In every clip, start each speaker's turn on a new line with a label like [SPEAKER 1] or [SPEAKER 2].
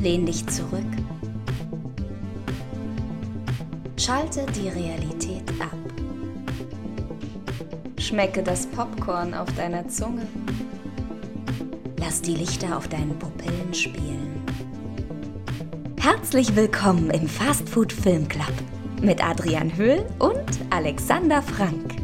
[SPEAKER 1] Lehn dich zurück. Schalte die Realität ab. Schmecke das Popcorn auf deiner Zunge. Lass die Lichter auf deinen Pupillen spielen. Herzlich willkommen im Fastfood Film Club mit Adrian Höhl und Alexander Frank.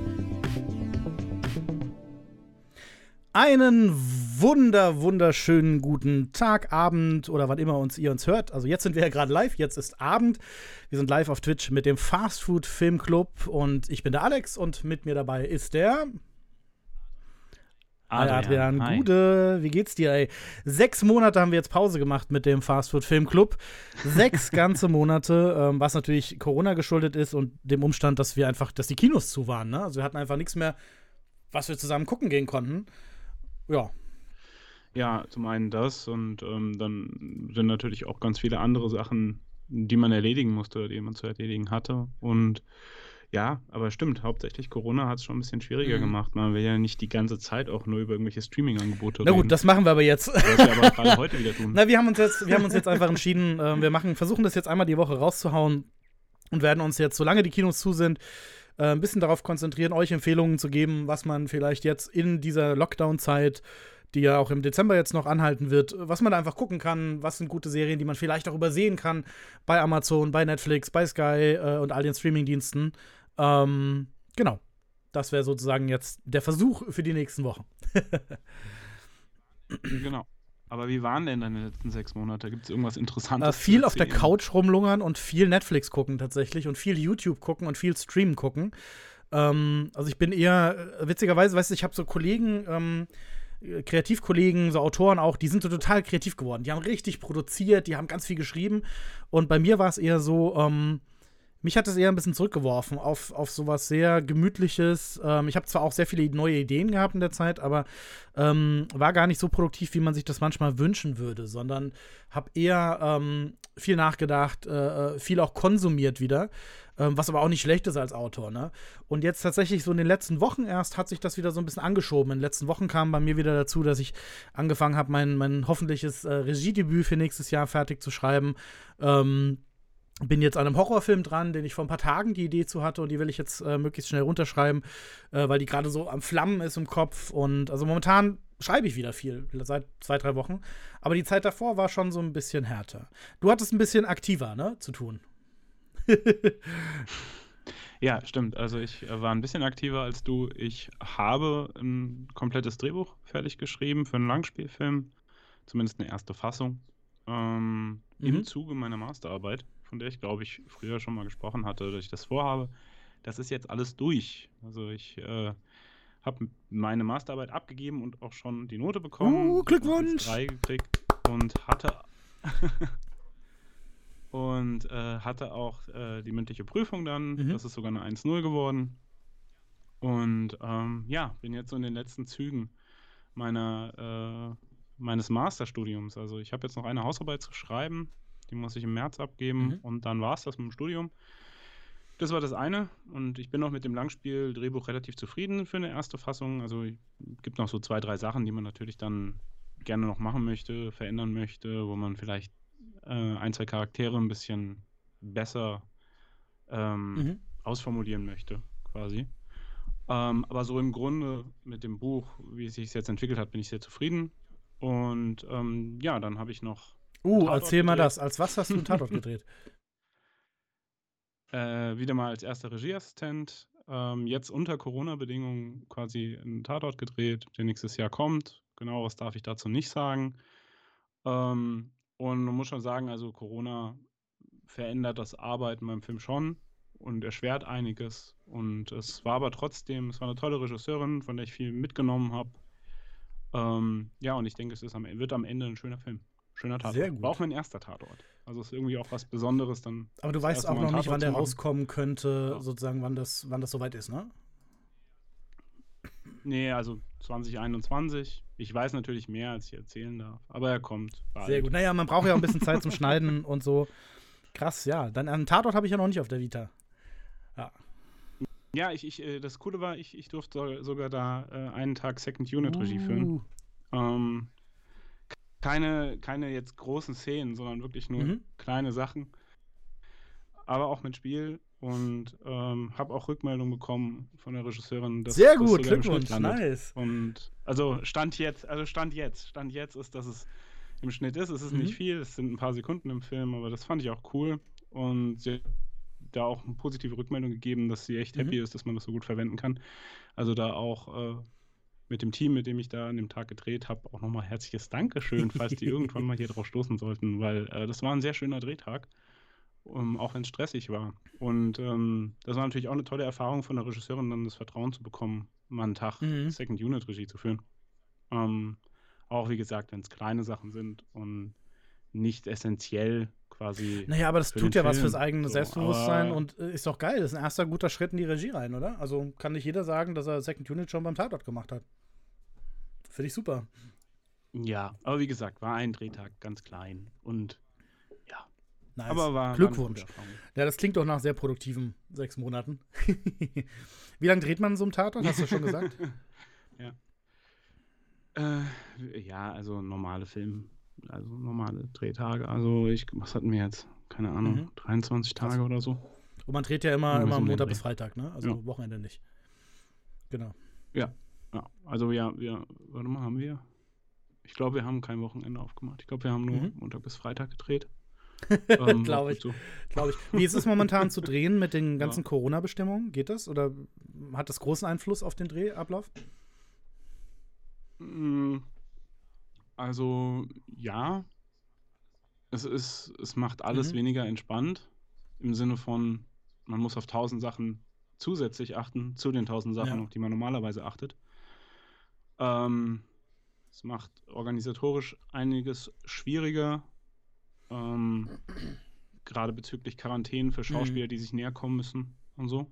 [SPEAKER 2] Einen wunder, wunderschönen guten Tag, Abend oder wann immer uns ihr uns hört. Also jetzt sind wir ja gerade live, jetzt ist Abend. Wir sind live auf Twitch mit dem Fast Food Film Club und ich bin der Alex und mit mir dabei ist der Adrian. Adrian. Gude, wie geht's dir, ey? Sechs Monate haben wir jetzt Pause gemacht mit dem Fast Food Film Club. Sechs ganze Monate, ähm, was natürlich Corona geschuldet ist und dem Umstand, dass wir einfach, dass die Kinos zu waren. Ne? Also wir hatten einfach nichts mehr, was wir zusammen gucken gehen konnten. Ja,
[SPEAKER 3] ja, zum einen das und ähm, dann sind natürlich auch ganz viele andere Sachen, die man erledigen musste, die man zu erledigen hatte. Und ja, aber stimmt, hauptsächlich Corona hat es schon ein bisschen schwieriger mhm. gemacht. Man will ja nicht die ganze Zeit auch nur über irgendwelche Streaming-Angebote
[SPEAKER 2] reden. Na gut, das machen wir aber jetzt.
[SPEAKER 3] Das wir aber gerade heute wieder tun.
[SPEAKER 2] Na, wir haben uns jetzt, wir haben uns jetzt einfach entschieden, äh, wir machen, versuchen das jetzt einmal die Woche rauszuhauen und werden uns jetzt, solange die Kinos zu sind, äh, ein bisschen darauf konzentrieren, euch Empfehlungen zu geben, was man vielleicht jetzt in dieser Lockdown-Zeit die ja auch im Dezember jetzt noch anhalten wird, was man da einfach gucken kann, was sind gute Serien, die man vielleicht auch übersehen kann bei Amazon, bei Netflix, bei Sky äh, und all den Streamingdiensten. Ähm, genau. Das wäre sozusagen jetzt der Versuch für die nächsten Wochen.
[SPEAKER 3] genau. Aber wie waren denn deine letzten sechs Monate? Gibt es irgendwas Interessantes?
[SPEAKER 2] Äh, viel auf der Couch rumlungern und viel Netflix gucken tatsächlich und viel YouTube gucken und viel Stream gucken. Ähm, also ich bin eher, äh, witzigerweise, weißt du, ich habe so Kollegen, ähm, Kreativkollegen, so Autoren auch, die sind so total kreativ geworden. Die haben richtig produziert, die haben ganz viel geschrieben. Und bei mir war es eher so, ähm, mich hat es eher ein bisschen zurückgeworfen auf, auf sowas sehr Gemütliches. Ähm, ich habe zwar auch sehr viele neue Ideen gehabt in der Zeit, aber ähm, war gar nicht so produktiv, wie man sich das manchmal wünschen würde, sondern habe eher ähm, viel nachgedacht, äh, äh viel auch konsumiert wieder ähm, was aber auch nicht schlecht ist als Autor. Ne? Und jetzt tatsächlich so in den letzten Wochen erst hat sich das wieder so ein bisschen angeschoben. In den letzten Wochen kam bei mir wieder dazu, dass ich angefangen habe, mein, mein hoffentliches äh, Regiedebüt für nächstes Jahr fertig zu schreiben. Ähm, bin jetzt an einem Horrorfilm dran, den ich vor ein paar Tagen die Idee zu hatte und die will ich jetzt äh, möglichst schnell runterschreiben, äh, weil die gerade so am Flammen ist im Kopf. Und also momentan schreibe ich wieder viel, seit zwei, drei Wochen. Aber die Zeit davor war schon so ein bisschen härter. Du hattest ein bisschen aktiver, ne, zu tun.
[SPEAKER 3] Ja, stimmt. Also ich äh, war ein bisschen aktiver als du. Ich habe ein komplettes Drehbuch fertig geschrieben für einen Langspielfilm, zumindest eine erste Fassung, ähm, mhm. im Zuge meiner Masterarbeit, von der ich glaube ich früher schon mal gesprochen hatte, dass ich das vorhabe. Das ist jetzt alles durch. Also ich äh, habe meine Masterarbeit abgegeben und auch schon die Note bekommen.
[SPEAKER 2] Uh, Glückwunsch!
[SPEAKER 3] Drei gekriegt und hatte und äh, hatte auch äh, die mündliche Prüfung dann. Mhm. Das ist sogar eine 1-0 geworden. Und ähm, ja, bin jetzt so in den letzten Zügen meiner, äh, meines Masterstudiums. Also ich habe jetzt noch eine Hausarbeit zu schreiben, die muss ich im März abgeben mhm. und dann war es das mit dem Studium. Das war das eine und ich bin auch mit dem Langspiel-Drehbuch relativ zufrieden für eine erste Fassung. Also es gibt noch so zwei, drei Sachen, die man natürlich dann gerne noch machen möchte, verändern möchte, wo man vielleicht äh, ein, zwei Charaktere ein bisschen besser ähm, mhm. ausformulieren möchte, quasi. Ähm, aber so im Grunde mit dem Buch, wie es sich jetzt entwickelt hat, bin ich sehr zufrieden. Und ähm, ja, dann habe ich noch.
[SPEAKER 2] Uh, erzähl gedreht. mal das. Als was hast du einen Tatort gedreht?
[SPEAKER 3] Äh, wieder mal als erster Regieassistent. Ähm, jetzt unter Corona-Bedingungen quasi einen Tatort gedreht, der nächstes Jahr kommt. Genau, was darf ich dazu nicht sagen. Ähm, und man muss schon sagen, also Corona verändert das Arbeiten beim Film schon und erschwert einiges. Und es war aber trotzdem, es war eine tolle Regisseurin, von der ich viel mitgenommen habe. Ähm, ja, und ich denke, es ist am, wird am Ende ein schöner Film. Schöner Tatort. Sehr gut. War auch mein erster Tatort. Also ist irgendwie auch was Besonderes dann.
[SPEAKER 2] Aber du weißt auch noch nicht, wann der rauskommen könnte, ja. sozusagen, wann das, wann das soweit ist, ne?
[SPEAKER 3] Nee, also 2021. Ich weiß natürlich mehr, als ich erzählen darf. Aber er kommt.
[SPEAKER 2] Bald. Sehr gut. Naja, man braucht ja auch ein bisschen Zeit zum Schneiden und so. Krass, ja. Dann einen Tatort habe ich ja noch nicht auf der Vita. Ja.
[SPEAKER 3] Ja, ich, ich, äh, das Coole war, ich, ich durfte sogar da äh, einen Tag Second Unit Regie uh. führen. Ähm, keine, keine jetzt großen Szenen, sondern wirklich nur mhm. kleine Sachen. Aber auch mit Spiel und ähm, habe auch Rückmeldung bekommen von der Regisseurin.
[SPEAKER 2] Dass, Sehr gut, Glückwunsch, nice.
[SPEAKER 3] Und also Stand jetzt, also Stand jetzt, Stand jetzt ist, dass es im Schnitt ist. Es ist mhm. nicht viel, es sind ein paar Sekunden im Film, aber das fand ich auch cool. Und sie hat da auch eine positive Rückmeldung gegeben, dass sie echt mhm. happy ist, dass man das so gut verwenden kann. Also da auch äh, mit dem Team, mit dem ich da an dem Tag gedreht habe, auch nochmal herzliches Dankeschön, falls die irgendwann mal hier drauf stoßen sollten, weil äh, das war ein sehr schöner Drehtag um, auch wenn es stressig war. Und ähm, das war natürlich auch eine tolle Erfahrung von der Regisseurin, dann das Vertrauen zu bekommen, mal einen Tag mhm. Second Unit Regie zu führen. Ähm, auch wie gesagt, wenn es kleine Sachen sind und nicht essentiell quasi.
[SPEAKER 2] Naja, aber das tut ja Film. was fürs eigene so, Selbstbewusstsein und äh, ist doch geil. Das ist ein erster guter Schritt in die Regie rein, oder? Also kann nicht jeder sagen, dass er Second Unit schon beim Tatort gemacht hat. Finde ich super.
[SPEAKER 3] Ja, aber wie gesagt, war ein Drehtag ganz klein und
[SPEAKER 2] Nice. Aber war Glückwunsch. War ja, das klingt doch nach sehr produktiven sechs Monaten. Wie lange dreht man so einen Tatort? Hast du schon gesagt?
[SPEAKER 3] ja. Äh, ja, also normale Film, also normale Drehtage. Also ich, was hatten wir jetzt? Keine Ahnung, mhm. 23 Tage also. oder so.
[SPEAKER 2] Und man dreht ja immer, immer Montag bis Freitag, ne? Also ja. Wochenende nicht. Genau.
[SPEAKER 3] Ja, ja. Also ja, wir, warte mal, haben wir? Ich glaube, wir haben kein Wochenende aufgemacht. Ich glaube, wir haben nur mhm. Montag bis Freitag gedreht.
[SPEAKER 2] ähm, Glaube ich. So. Glaub ich. Wie ist es momentan zu drehen mit den ganzen ja. Corona-Bestimmungen? Geht das? Oder hat das großen Einfluss auf den Drehablauf?
[SPEAKER 3] Mm, also, ja. Es, ist, es macht alles mhm. weniger entspannt. Im Sinne von, man muss auf tausend Sachen zusätzlich achten, zu den tausend Sachen, ja. auf die man normalerweise achtet. Ähm, es macht organisatorisch einiges schwieriger, ähm, gerade bezüglich Quarantänen für Schauspieler, mhm. die sich näher kommen müssen und so.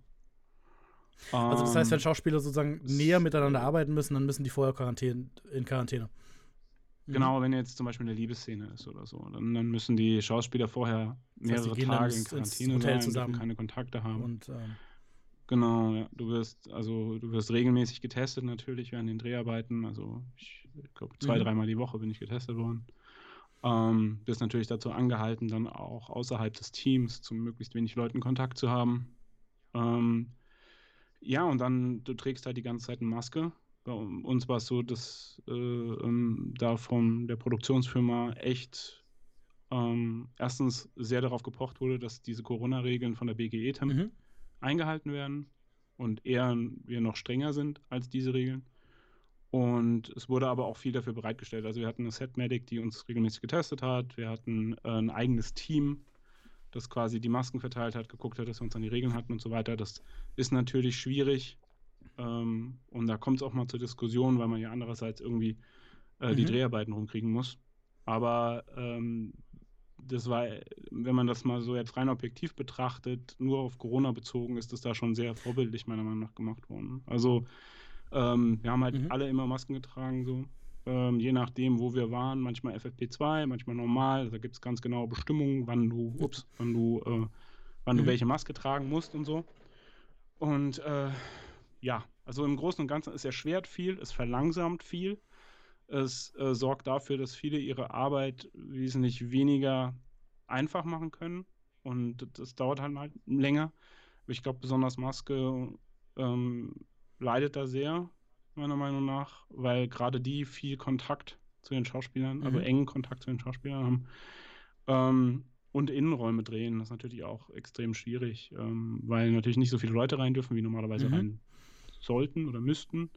[SPEAKER 2] Also das heißt, wenn ähm, Schauspieler sozusagen näher miteinander arbeiten müssen, dann müssen die vorher Quarantäne, in Quarantäne.
[SPEAKER 3] Mhm. Genau, wenn jetzt zum Beispiel eine Liebesszene ist oder so, dann, dann müssen die Schauspieler vorher mehrere das heißt, Tage in Quarantäne Hotel sein, zusammen. keine Kontakte haben. Und, ähm, genau, ja, du wirst also du wirst regelmäßig getestet natürlich während den Dreharbeiten. Also ich glaube zwei, mhm. dreimal die Woche bin ich getestet worden. Ähm, bist natürlich dazu angehalten, dann auch außerhalb des Teams zu möglichst wenig Leuten Kontakt zu haben. Ähm, ja, und dann, du trägst halt die ganze Zeit eine Maske. Bei uns war es so, dass äh, ähm, da von der Produktionsfirma echt ähm, erstens sehr darauf gepocht wurde, dass diese Corona-Regeln von der BGE mhm. Eingehalten werden und eher wir noch strenger sind als diese Regeln. Und es wurde aber auch viel dafür bereitgestellt. Also wir hatten eine Set-Medic, die uns regelmäßig getestet hat. Wir hatten äh, ein eigenes Team, das quasi die Masken verteilt hat, geguckt hat, dass wir uns an die Regeln hatten und so weiter. Das ist natürlich schwierig. Ähm, und da kommt es auch mal zur Diskussion, weil man ja andererseits irgendwie äh, mhm. die Dreharbeiten rumkriegen muss. Aber ähm, das war, wenn man das mal so jetzt rein objektiv betrachtet, nur auf Corona bezogen, ist das da schon sehr vorbildlich meiner Meinung nach gemacht worden. Also ähm, wir haben halt mhm. alle immer Masken getragen, so. Ähm, je nachdem, wo wir waren, manchmal FFP2, manchmal normal. Da gibt es ganz genaue Bestimmungen, wann du, ups, wann du, äh, wann mhm. du welche Maske tragen musst und so. Und äh, ja, also im Großen und Ganzen, es erschwert viel, es verlangsamt viel. Es äh, sorgt dafür, dass viele ihre Arbeit wesentlich weniger einfach machen können. Und das dauert halt, länger. Ich glaube, besonders Maske ähm, leidet da sehr, meiner Meinung nach, weil gerade die viel Kontakt zu den Schauspielern, also mhm. also engen Kontakt zu den Schauspielern haben. Ähm, und Innenräume drehen, das ist natürlich auch extrem schwierig, ähm, weil natürlich nicht so viele Leute rein dürfen, wie normalerweise mhm. rein sollten oder müssten.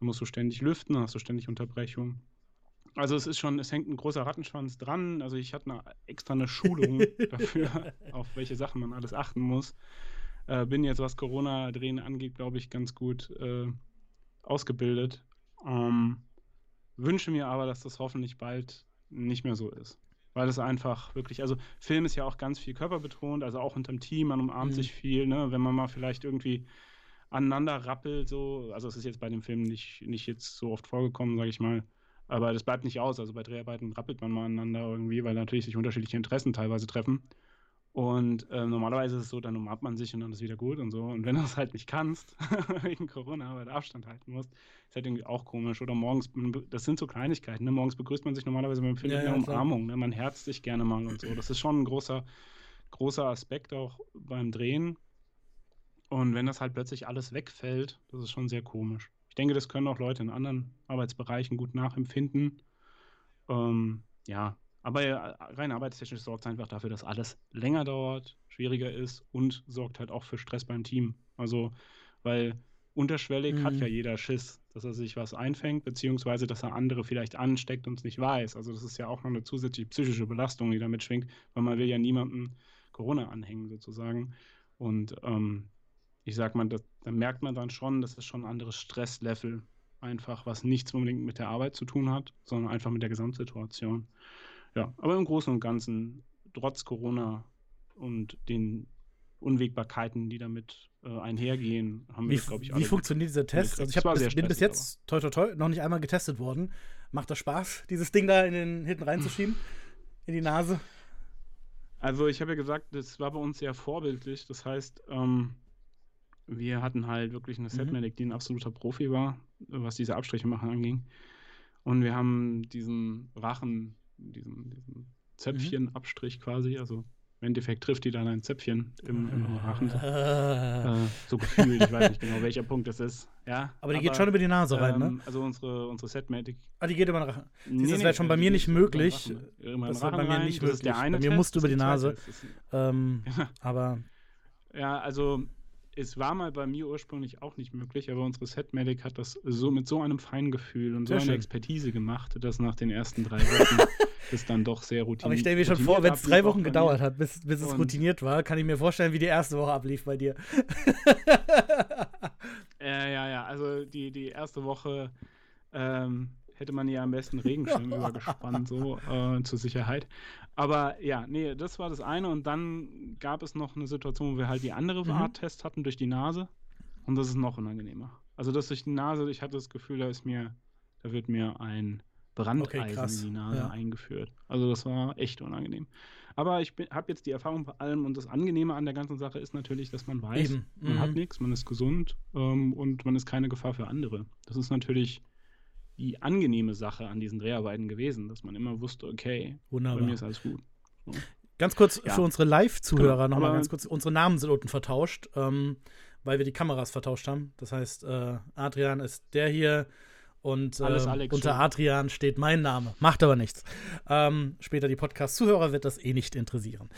[SPEAKER 3] Da musst du ständig lüften, dann hast du ständig Unterbrechung. Also es ist schon, es hängt ein großer Rattenschwanz dran. Also ich hatte eine, extra eine Schulung dafür, auf welche Sachen man alles achten muss. Äh, bin jetzt, was Corona-Drehen angeht, glaube ich, ganz gut äh, ausgebildet. Ähm, wünsche mir aber, dass das hoffentlich bald nicht mehr so ist. Weil es einfach wirklich, also Film ist ja auch ganz viel körperbetont, also auch unterm Team, man umarmt mhm. sich viel, ne? wenn man mal vielleicht irgendwie aneinander rappelt, so. Also, es ist jetzt bei dem Film nicht, nicht jetzt so oft vorgekommen, sage ich mal. Aber das bleibt nicht aus. Also bei Dreharbeiten rappelt man mal aneinander irgendwie, weil natürlich sich unterschiedliche Interessen teilweise treffen. Und äh, normalerweise ist es so, dann umarmt man sich und dann ist wieder gut und so. Und wenn du es halt nicht kannst, wegen Corona, weil du Abstand halten musst, ist halt irgendwie auch komisch. Oder morgens, das sind so Kleinigkeiten. Ne? Morgens begrüßt man sich normalerweise beim Film ja, ja, Umarmung. Ne? Man herzt sich gerne mal und so. Das ist schon ein großer, großer Aspekt auch beim Drehen. Und wenn das halt plötzlich alles wegfällt, das ist schon sehr komisch. Ich denke, das können auch Leute in anderen Arbeitsbereichen gut nachempfinden. Ähm, ja, aber rein arbeitstechnisch sorgt es einfach dafür, dass alles länger dauert, schwieriger ist und sorgt halt auch für Stress beim Team. Also, weil unterschwellig mhm. hat ja jeder Schiss, dass er sich was einfängt, beziehungsweise dass er andere vielleicht ansteckt und es nicht weiß. Also, das ist ja auch noch eine zusätzliche psychische Belastung, die damit schwingt, weil man will ja niemandem Corona anhängen, sozusagen. Und ähm, ich sag mal, das, da merkt man dann schon, das ist schon ein anderes Stresslevel, einfach, was nichts unbedingt mit der Arbeit zu tun hat, sondern einfach mit der Gesamtsituation. Ja, aber im Großen und Ganzen, trotz Corona und den Unwägbarkeiten, die damit äh, einhergehen, haben wir, glaube ich,
[SPEAKER 2] alle Wie funktioniert dieser Test? Also ich hab bis, bin bis jetzt, toi, toi, toi, noch nicht einmal getestet worden. Macht das Spaß, dieses Ding da in den, hinten reinzuschieben? in die Nase?
[SPEAKER 3] Also ich habe ja gesagt, das war bei uns sehr vorbildlich. Das heißt, ähm, wir hatten halt wirklich eine mhm. Setmedic, die ein absoluter Profi war, was diese Abstriche machen anging. Und wir haben diesen Rachen diesen, diesen Zäpfchenabstrich mhm. quasi. Also im Endeffekt trifft die dann ein Zäpfchen im, im Rachen. Ah. Äh, so gefühlt, ich weiß nicht genau, welcher Punkt das ist. Ja,
[SPEAKER 2] aber die aber, geht schon über die Nase rein, ne?
[SPEAKER 3] Ähm, also unsere, unsere Setmatic.
[SPEAKER 2] Ah, die geht über den Rachen. Nee, das wäre schon bei mir nicht möglich. Das wäre bei mir nicht möglich. bei mir musst du über die Nase. Ähm, aber.
[SPEAKER 3] Ja, also es war mal bei mir ursprünglich auch nicht möglich, aber unsere Setmedic hat das so mit so einem Feingefühl und so einer Expertise gemacht, dass nach den ersten drei Wochen es dann doch sehr routiniert
[SPEAKER 2] Aber ich stelle mir schon vor, wenn es drei Wochen gedauert hat, bis, bis es routiniert war, kann ich mir vorstellen, wie die erste Woche ablief bei dir.
[SPEAKER 3] ja, ja, ja. Also die, die erste Woche ähm, hätte man ja am besten Regenschirm übergespannt, so äh, zur Sicherheit. Aber ja, nee, das war das eine. Und dann gab es noch eine Situation, wo wir halt die andere mhm. Art Test hatten durch die Nase. Und das ist noch unangenehmer. Also das durch die Nase, ich hatte das Gefühl, da ist mir, da wird mir ein Brandeisen okay, in die Nase ja. eingeführt. Also das war echt unangenehm. Aber ich habe jetzt die Erfahrung bei allem und das Angenehme an der ganzen Sache ist natürlich, dass man weiß, mhm. man hat nichts, man ist gesund ähm, und man ist keine Gefahr für andere. Das ist natürlich die angenehme Sache an diesen Dreharbeiten gewesen, dass man immer wusste, okay, Wunderbar. bei mir ist alles gut. So.
[SPEAKER 2] Ganz kurz ja. für unsere Live-Zuhörer genau, nochmal ganz kurz, unsere Namen sind unten vertauscht, ähm, weil wir die Kameras vertauscht haben. Das heißt, äh, Adrian ist der hier und äh, unter Adrian steht mein Name. Macht aber nichts. Ähm, später die Podcast-Zuhörer wird das eh nicht interessieren.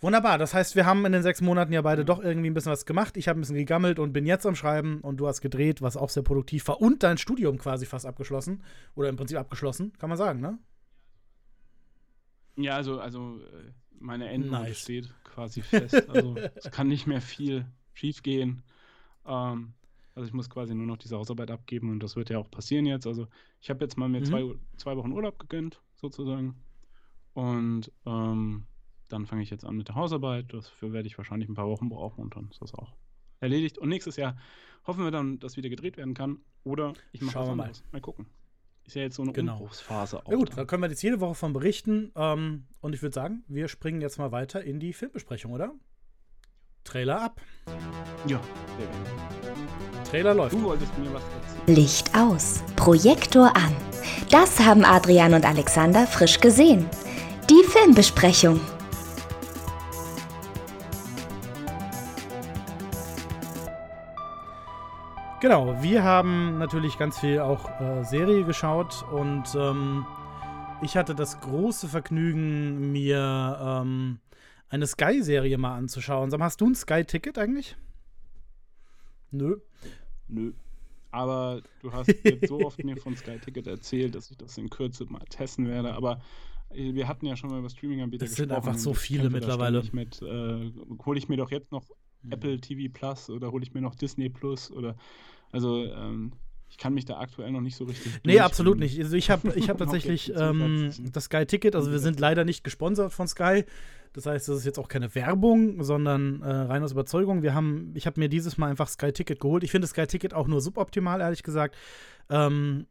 [SPEAKER 2] Wunderbar, das heißt, wir haben in den sechs Monaten ja beide doch irgendwie ein bisschen was gemacht. Ich habe ein bisschen gegammelt und bin jetzt am Schreiben und du hast gedreht, was auch sehr produktiv war und dein Studium quasi fast abgeschlossen. Oder im Prinzip abgeschlossen, kann man sagen, ne?
[SPEAKER 3] Ja, also, also äh, meine Endnote nice. steht quasi fest. Also es kann nicht mehr viel schiefgehen. Ähm, also ich muss quasi nur noch diese Hausarbeit abgeben und das wird ja auch passieren jetzt. Also ich habe jetzt mal mir mhm. zwei, zwei Wochen Urlaub gegönnt, sozusagen. Und ähm, dann fange ich jetzt an mit der Hausarbeit. Dafür werde ich wahrscheinlich ein paar Wochen brauchen und dann ist das auch erledigt. Und nächstes Jahr hoffen wir dann, dass wieder gedreht werden kann. Oder ich mache was anderes. Mal. mal gucken. Ist ja jetzt so eine genau. Umbruchsphase
[SPEAKER 2] auch. Ja gut, da. da können wir jetzt jede Woche von berichten. Ähm, und ich würde sagen, wir springen jetzt mal weiter in die Filmbesprechung, oder? Trailer ab.
[SPEAKER 3] Ja, sehr gerne.
[SPEAKER 2] Trailer läuft.
[SPEAKER 3] Du wolltest mir was
[SPEAKER 1] erzählen. Licht aus, Projektor an. Das haben Adrian und Alexander frisch gesehen. Die Filmbesprechung.
[SPEAKER 2] Genau, wir haben natürlich ganz viel auch äh, Serie geschaut und ähm, ich hatte das große Vergnügen, mir ähm, eine Sky-Serie mal anzuschauen. Sag mal, hast du ein Sky-Ticket eigentlich?
[SPEAKER 3] Nö. Nö. Aber du hast jetzt so oft mir von Sky-Ticket erzählt, dass ich das in Kürze mal testen werde. Aber äh, wir hatten ja schon mal über Streaming-Anbieter
[SPEAKER 2] gesprochen. Es sind einfach so viele mittlerweile.
[SPEAKER 3] Mit, äh, hole ich mir doch jetzt noch hm. Apple TV Plus oder hole ich mir noch Disney Plus oder also ähm, ich kann mich da aktuell noch nicht so richtig.
[SPEAKER 2] Nee, absolut nicht. Also ich habe ich hab tatsächlich ähm, das Sky-Ticket, also wir sind leider nicht gesponsert von Sky. Das heißt, das ist jetzt auch keine Werbung, sondern äh, rein aus Überzeugung. Wir haben, ich habe mir dieses Mal einfach Sky Ticket geholt. Ich finde Sky Ticket auch nur suboptimal, ehrlich gesagt. Ähm,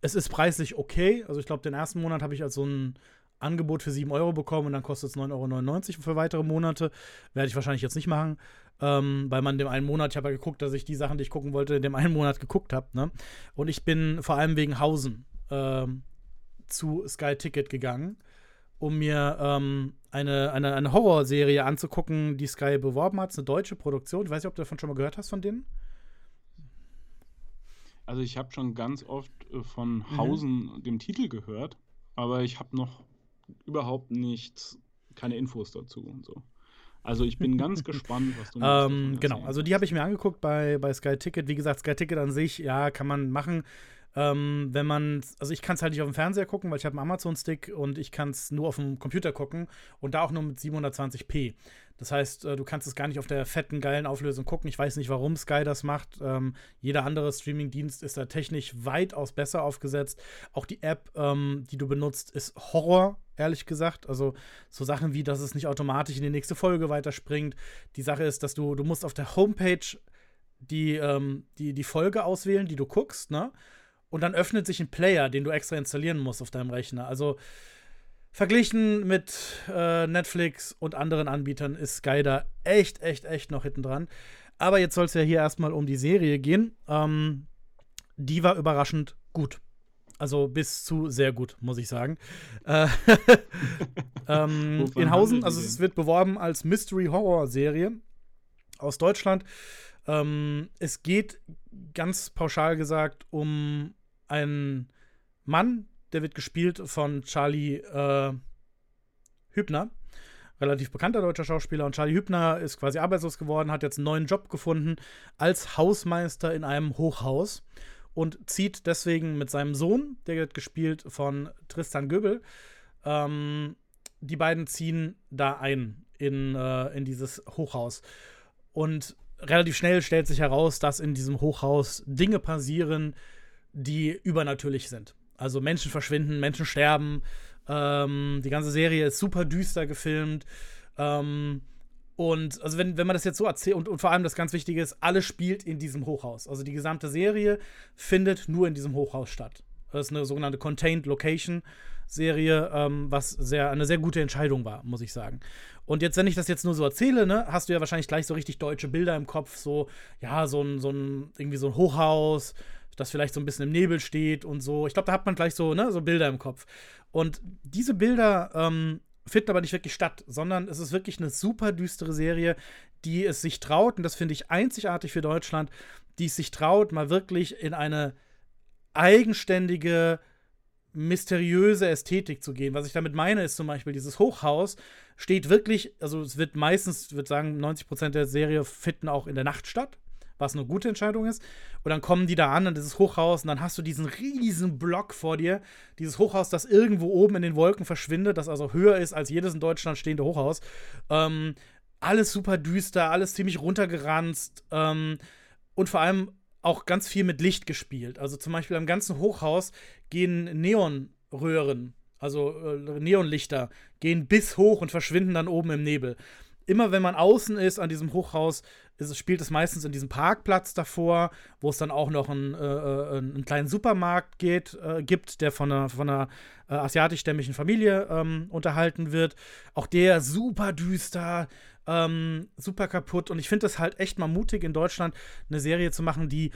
[SPEAKER 2] es ist preislich okay. Also ich glaube, den ersten Monat habe ich als so ein Angebot für 7 Euro bekommen und dann kostet es 9,99 Euro für weitere Monate. Werde ich wahrscheinlich jetzt nicht machen, ähm, weil man dem einen Monat, ich habe ja geguckt, dass ich die Sachen, die ich gucken wollte, in dem einen Monat geguckt habe. Ne? Und ich bin vor allem wegen Hausen ähm, zu Sky Ticket gegangen, um mir ähm, eine, eine, eine Horrorserie anzugucken, die Sky beworben hat. Es ist eine deutsche Produktion. Ich weiß nicht, ob du davon schon mal gehört hast von denen.
[SPEAKER 3] Also ich habe schon ganz oft äh, von mhm. Hausen, mhm. dem Titel, gehört, aber ich habe noch überhaupt nichts, keine Infos dazu und so. Also ich bin ganz gespannt, was du
[SPEAKER 2] ähm, Genau, also die habe ich mir angeguckt bei, bei Sky Ticket. Wie gesagt, Sky Ticket an sich, ja, kann man machen. Ähm, wenn man, also ich kann es halt nicht auf dem Fernseher gucken, weil ich habe einen Amazon-Stick und ich kann es nur auf dem Computer gucken und da auch nur mit 720p. Das heißt, äh, du kannst es gar nicht auf der fetten, geilen Auflösung gucken. Ich weiß nicht, warum Sky das macht. Ähm, jeder andere Streaming-Dienst ist da technisch weitaus besser aufgesetzt. Auch die App, ähm, die du benutzt, ist Horror, ehrlich gesagt. Also so Sachen wie, dass es nicht automatisch in die nächste Folge weiterspringt. Die Sache ist, dass du, du musst auf der Homepage die, ähm, die, die Folge auswählen, die du guckst, ne? Und dann öffnet sich ein Player, den du extra installieren musst auf deinem Rechner. Also verglichen mit äh, Netflix und anderen Anbietern ist Sky da echt, echt, echt noch hinten dran. Aber jetzt soll es ja hier erstmal um die Serie gehen. Ähm, die war überraschend gut. Also bis zu sehr gut, muss ich sagen. Äh, ähm, in Hausen, also es wird beworben als Mystery-Horror-Serie aus Deutschland. Ähm, es geht ganz pauschal gesagt um einen Mann, der wird gespielt von Charlie äh, Hübner. Relativ bekannter deutscher Schauspieler. Und Charlie Hübner ist quasi arbeitslos geworden, hat jetzt einen neuen Job gefunden als Hausmeister in einem Hochhaus und zieht deswegen mit seinem Sohn, der wird gespielt von Tristan Göbel, ähm, die beiden ziehen da ein in, äh, in dieses Hochhaus. Und relativ schnell stellt sich heraus, dass in diesem Hochhaus Dinge passieren, die übernatürlich sind. Also Menschen verschwinden, Menschen sterben. Ähm, die ganze Serie ist super düster gefilmt. Ähm, und also wenn, wenn man das jetzt so erzählt, und, und vor allem das ganz Wichtige ist, alles spielt in diesem Hochhaus. Also die gesamte Serie findet nur in diesem Hochhaus statt. Das ist eine sogenannte Contained Location Serie, ähm, was sehr, eine sehr gute Entscheidung war, muss ich sagen. Und jetzt, wenn ich das jetzt nur so erzähle, ne, hast du ja wahrscheinlich gleich so richtig deutsche Bilder im Kopf, so, ja, so ein, so ein, irgendwie so ein Hochhaus, das vielleicht so ein bisschen im Nebel steht und so. Ich glaube, da hat man gleich so, ne, so Bilder im Kopf. Und diese Bilder ähm, finden aber nicht wirklich statt, sondern es ist wirklich eine super düstere Serie, die es sich traut, und das finde ich einzigartig für Deutschland, die es sich traut, mal wirklich in eine eigenständige, mysteriöse Ästhetik zu gehen. Was ich damit meine, ist zum Beispiel dieses Hochhaus steht wirklich, also es wird meistens, ich würde sagen, 90% der Serie finden auch in der Nacht statt was eine gute Entscheidung ist. Und dann kommen die da an, an dieses Hochhaus, und dann hast du diesen riesen Block vor dir. Dieses Hochhaus, das irgendwo oben in den Wolken verschwindet, das also höher ist als jedes in Deutschland stehende Hochhaus. Ähm, alles super düster, alles ziemlich runtergeranzt ähm, und vor allem auch ganz viel mit Licht gespielt. Also zum Beispiel am ganzen Hochhaus gehen Neonröhren, also äh, Neonlichter, gehen bis hoch und verschwinden dann oben im Nebel immer wenn man außen ist an diesem Hochhaus, ist, spielt es meistens in diesem Parkplatz davor, wo es dann auch noch einen, äh, äh, einen kleinen Supermarkt geht, äh, gibt, der von einer, von einer äh, asiatisch-stämmigen Familie ähm, unterhalten wird. Auch der super düster, ähm, super kaputt. Und ich finde es halt echt mal mutig, in Deutschland eine Serie zu machen, die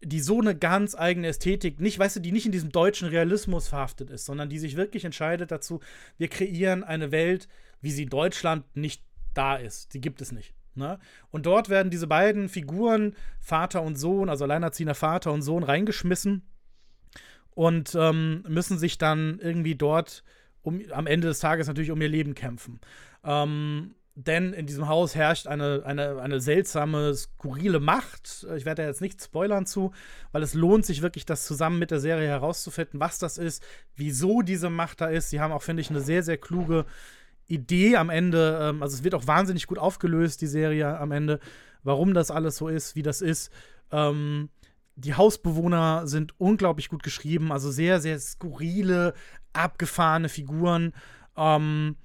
[SPEAKER 2] die so eine ganz eigene Ästhetik, nicht, weißt du, die nicht in diesem deutschen Realismus verhaftet ist, sondern die sich wirklich entscheidet dazu, wir kreieren eine Welt, wie sie Deutschland nicht da ist. Die gibt es nicht. Ne? Und dort werden diese beiden Figuren, Vater und Sohn, also alleinerziehender Vater und Sohn, reingeschmissen und ähm, müssen sich dann irgendwie dort um, am Ende des Tages natürlich um ihr Leben kämpfen. Ähm, denn in diesem Haus herrscht eine, eine, eine seltsame, skurrile Macht. Ich werde da jetzt nicht spoilern zu, weil es lohnt sich wirklich, das zusammen mit der Serie herauszufinden, was das ist, wieso diese Macht da ist. Sie haben auch, finde ich, eine sehr, sehr kluge Idee am Ende, ähm, also es wird auch wahnsinnig gut aufgelöst, die Serie am Ende, warum das alles so ist, wie das ist. Ähm, die Hausbewohner sind unglaublich gut geschrieben, also sehr, sehr skurrile, abgefahrene Figuren. Ähm,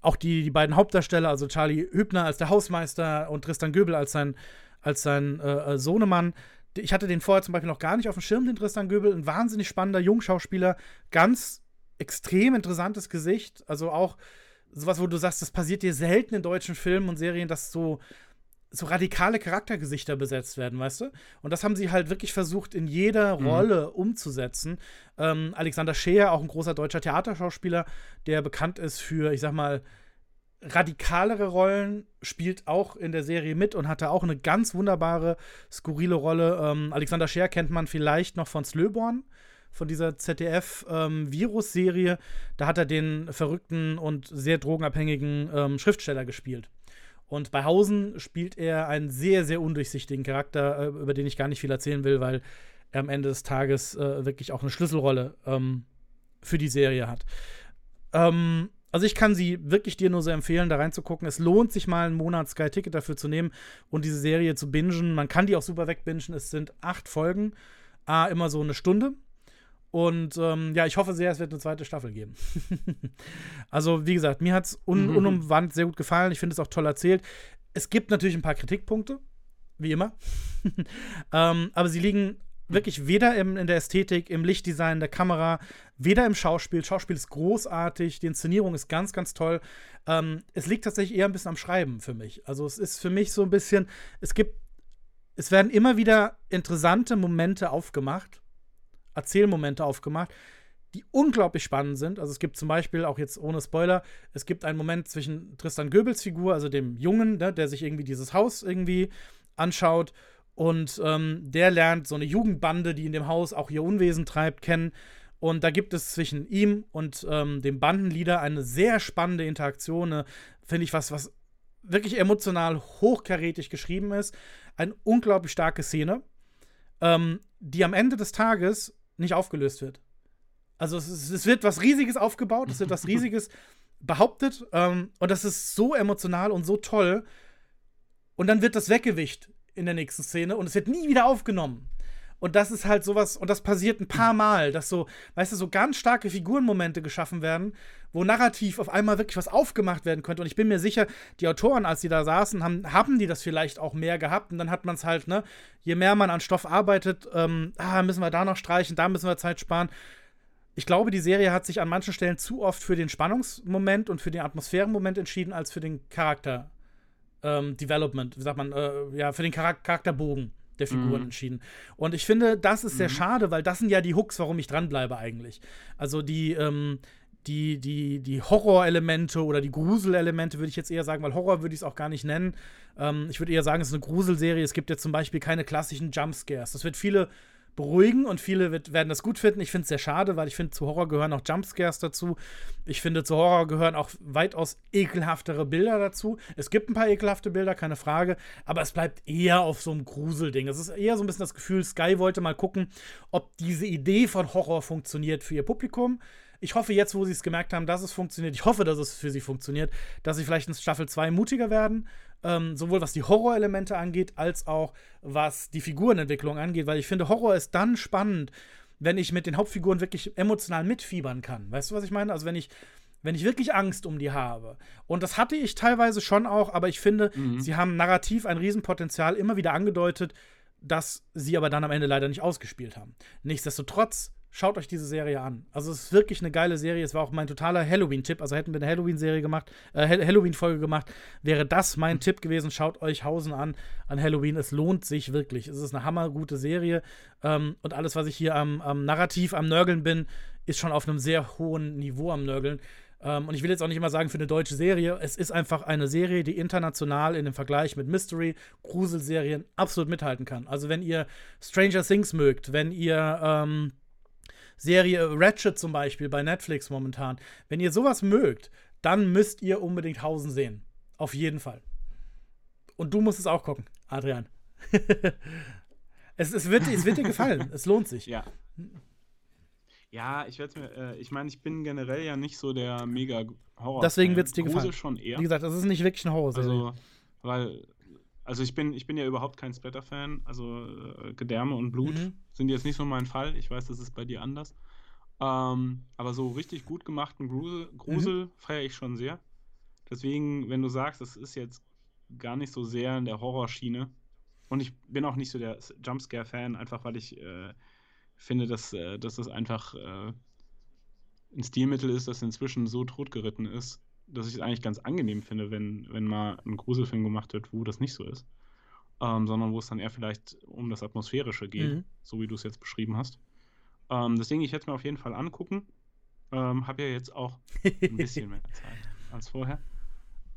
[SPEAKER 2] auch die, die beiden Hauptdarsteller, also Charlie Hübner als der Hausmeister und Tristan Göbel als sein, als sein äh, äh Sohnemann. Ich hatte den vorher zum Beispiel noch gar nicht auf dem Schirm, den Tristan Göbel. Ein wahnsinnig spannender Jungschauspieler. Ganz extrem interessantes Gesicht. Also auch sowas, wo du sagst, das passiert dir selten in deutschen Filmen und Serien, dass so, so radikale Charaktergesichter besetzt werden, weißt du? Und das haben sie halt wirklich versucht, in jeder mhm. Rolle mhm. umzusetzen. Ähm, Alexander Scheer, auch ein großer deutscher Theaterschauspieler, der bekannt ist für, ich sag mal, radikalere Rollen, spielt auch in der Serie mit und hatte auch eine ganz wunderbare, skurrile Rolle. Ähm, Alexander Scheer kennt man vielleicht noch von Slöborn von dieser ZDF-Virus-Serie. Ähm, da hat er den verrückten und sehr drogenabhängigen ähm, Schriftsteller gespielt. Und bei Hausen spielt er einen sehr, sehr undurchsichtigen Charakter, äh, über den ich gar nicht viel erzählen will, weil er am Ende des Tages äh, wirklich auch eine Schlüsselrolle ähm, für die Serie hat. Ähm, also ich kann sie wirklich dir nur so empfehlen, da reinzugucken. Es lohnt sich mal einen Monat Sky Ticket dafür zu nehmen und diese Serie zu bingen. Man kann die auch super wegbingen. Es sind acht Folgen, ah, immer so eine Stunde. Und ähm, ja, ich hoffe sehr, es wird eine zweite Staffel geben. also, wie gesagt, mir hat es un mhm. unumwandt sehr gut gefallen. Ich finde es auch toll erzählt. Es gibt natürlich ein paar Kritikpunkte, wie immer. ähm, aber sie liegen wirklich weder im, in der Ästhetik, im Lichtdesign der Kamera, weder im Schauspiel. Schauspiel ist großartig, die Inszenierung ist ganz, ganz toll. Ähm, es liegt tatsächlich eher ein bisschen am Schreiben für mich. Also, es ist für mich so ein bisschen, es gibt, es werden immer wieder interessante Momente aufgemacht Erzählmomente aufgemacht, die unglaublich spannend sind. Also es gibt zum Beispiel, auch jetzt ohne Spoiler, es gibt einen Moment zwischen Tristan Goebels Figur, also dem Jungen, ne, der sich irgendwie dieses Haus irgendwie anschaut und ähm, der lernt so eine Jugendbande, die in dem Haus auch ihr Unwesen treibt, kennen. Und da gibt es zwischen ihm und ähm, dem Bandenleader eine sehr spannende Interaktion, finde ich, was, was wirklich emotional hochkarätig geschrieben ist. Eine unglaublich starke Szene, ähm, die am Ende des Tages nicht aufgelöst wird. Also es, es wird was Riesiges aufgebaut, es wird was Riesiges behauptet ähm, und das ist so emotional und so toll. Und dann wird das weggewischt in der nächsten Szene und es wird nie wieder aufgenommen. Und das ist halt sowas, und das passiert ein paar Mal, dass so, weißt du, so ganz starke Figurenmomente geschaffen werden, wo narrativ auf einmal wirklich was aufgemacht werden könnte. Und ich bin mir sicher, die Autoren, als sie da saßen, haben, haben die das vielleicht auch mehr gehabt. Und dann hat man es halt, ne, je mehr man an Stoff arbeitet, ähm, ah, müssen wir da noch streichen, da müssen wir Zeit sparen. Ich glaube, die Serie hat sich an manchen Stellen zu oft für den Spannungsmoment und für den Atmosphärenmoment entschieden, als für den Charakter ähm, Development, wie sagt man, äh, ja, für den Charak Charakterbogen der Figuren mhm. entschieden. Und ich finde, das ist sehr mhm. schade, weil das sind ja die Hooks, warum ich dranbleibe eigentlich. Also die, ähm, die, die, die Horrorelemente oder die Gruselelemente würde ich jetzt eher sagen, weil Horror würde ich es auch gar nicht nennen. Ähm, ich würde eher sagen, es ist eine Gruselserie. Es gibt jetzt zum Beispiel keine klassischen Jumpscares. Das wird viele beruhigen und viele wird, werden das gut finden. Ich finde es sehr schade, weil ich finde, zu Horror gehören auch Jumpscares dazu. Ich finde, zu Horror gehören auch weitaus ekelhaftere Bilder dazu. Es gibt ein paar ekelhafte Bilder, keine Frage, aber es bleibt eher auf so einem Gruselding. Es ist eher so ein bisschen das Gefühl, Sky wollte mal gucken, ob diese Idee von Horror funktioniert für ihr Publikum. Ich hoffe jetzt, wo sie es gemerkt haben, dass es funktioniert, ich hoffe, dass es für sie funktioniert, dass sie vielleicht in Staffel 2 mutiger werden ähm, sowohl was die Horrorelemente angeht, als auch was die Figurenentwicklung angeht, weil ich finde, Horror ist dann spannend, wenn ich mit den Hauptfiguren wirklich emotional mitfiebern kann. Weißt du, was ich meine? Also wenn ich wenn ich wirklich Angst um die habe. Und das hatte ich teilweise schon auch, aber ich finde, mhm. sie haben narrativ ein Riesenpotenzial immer wieder angedeutet, dass sie aber dann am Ende leider nicht ausgespielt haben. Nichtsdestotrotz Schaut euch diese Serie an. Also es ist wirklich eine geile Serie. Es war auch mein totaler Halloween-Tipp. Also hätten wir eine Halloween-Serie gemacht, äh, Halloween-Folge gemacht, wäre das mein mhm. Tipp gewesen. Schaut euch Hausen an an Halloween. Es lohnt sich wirklich. Es ist eine hammergute Serie. Ähm, und alles, was ich hier am, am Narrativ, am Nörgeln bin, ist schon auf einem sehr hohen Niveau am Nörgeln. Ähm, und ich will jetzt auch nicht immer sagen für eine deutsche Serie. Es ist einfach eine Serie, die international in dem Vergleich mit Mystery, Gruselserien absolut mithalten kann. Also wenn ihr Stranger Things mögt, wenn ihr ähm, Serie Ratchet zum Beispiel bei Netflix momentan. Wenn ihr sowas mögt, dann müsst ihr unbedingt Hausen sehen. Auf jeden Fall. Und du musst es auch gucken, Adrian. es, es, wird, es wird dir gefallen. es lohnt sich.
[SPEAKER 3] Ja. Ja, ich werde mir, äh, ich meine, ich bin generell ja nicht so der mega Horror.
[SPEAKER 2] Deswegen wird es dir gefallen.
[SPEAKER 3] schon eher.
[SPEAKER 2] Wie gesagt, das ist nicht wirklich ein Horror.
[SPEAKER 3] Also, weil also ich bin, ich bin ja überhaupt kein Splatter-Fan. Also äh, Gedärme und Blut mhm. sind jetzt nicht so mein Fall. Ich weiß, das ist bei dir anders. Ähm, aber so richtig gut gemachten Grusel, Grusel mhm. feiere ich schon sehr. Deswegen, wenn du sagst, das ist jetzt gar nicht so sehr in der Horrorschiene, und ich bin auch nicht so der Jumpscare-Fan, einfach weil ich äh, finde, dass, äh, dass das einfach äh, ein Stilmittel ist, das inzwischen so totgeritten ist, dass ich es eigentlich ganz angenehm finde, wenn, wenn mal ein Gruselfilm gemacht wird, wo das nicht so ist. Ähm, sondern wo es dann eher vielleicht um das Atmosphärische geht, mhm. so wie du es jetzt beschrieben hast. Ähm, deswegen, ich hätte es mir auf jeden Fall angucken. Ähm, Habe ja jetzt auch ein bisschen mehr Zeit als vorher.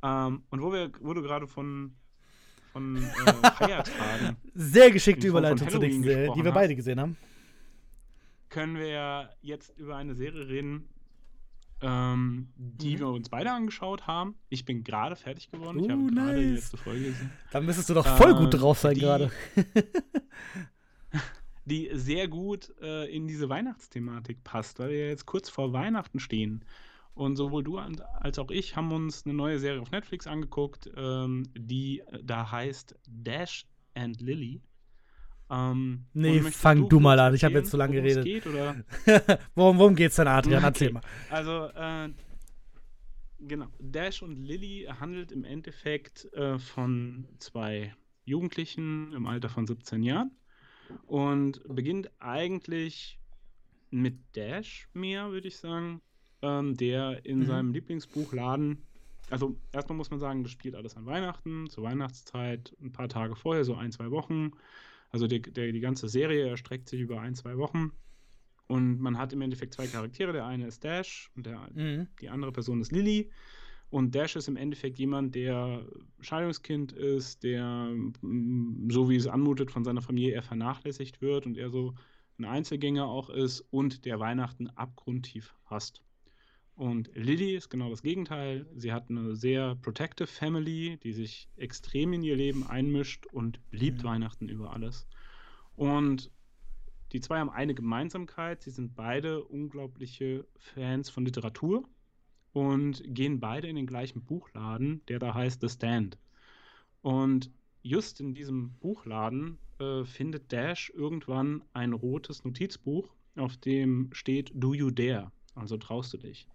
[SPEAKER 3] Ähm, und wo, wir, wo du gerade von, von äh, Feiertagen.
[SPEAKER 2] Sehr geschickte Überleitung zur nächsten Serie, die wir beide gesehen haben.
[SPEAKER 3] Können wir jetzt über eine Serie reden, ähm, die mhm. wir uns beide angeschaut haben. Ich bin gerade fertig geworden. Uh, ich habe gerade nice. die letzte Folge gesehen.
[SPEAKER 2] Dann müsstest du doch voll gut drauf sein gerade.
[SPEAKER 3] die sehr gut äh, in diese Weihnachtsthematik passt, weil wir jetzt kurz vor Weihnachten stehen. Und sowohl du als auch ich haben uns eine neue Serie auf Netflix angeguckt, ähm, die äh, da heißt Dash and Lily.
[SPEAKER 2] Ähm, nee, fang du, du mal an. Ich habe jetzt zu lange geredet. Geht, worum, worum geht's denn, Adrian? Okay. Erzähl mal.
[SPEAKER 3] Also, äh, genau. Dash und Lily handelt im Endeffekt äh, von zwei Jugendlichen im Alter von 17 Jahren und beginnt eigentlich mit Dash mehr, würde ich sagen, ähm, der in mhm. seinem Lieblingsbuchladen, also erstmal muss man sagen, das spielt alles an Weihnachten, zur Weihnachtszeit, ein paar Tage vorher, so ein, zwei Wochen. Also die, der, die ganze Serie erstreckt sich über ein, zwei Wochen. Und man hat im Endeffekt zwei Charaktere. Der eine ist Dash und der, mhm. die andere Person ist Lily. Und Dash ist im Endeffekt jemand, der Scheidungskind ist, der, so wie es anmutet, von seiner Familie eher vernachlässigt wird und er so ein Einzelgänger auch ist und der Weihnachten abgrundtief hasst. Und Lily ist genau das Gegenteil. Sie hat eine sehr protective Family, die sich extrem in ihr Leben einmischt und liebt mhm. Weihnachten über alles. Und die zwei haben eine Gemeinsamkeit. Sie sind beide unglaubliche Fans von Literatur und gehen beide in den gleichen Buchladen, der da heißt The Stand. Und just in diesem Buchladen äh, findet Dash irgendwann ein rotes Notizbuch, auf dem steht Do You Dare? Also traust du dich.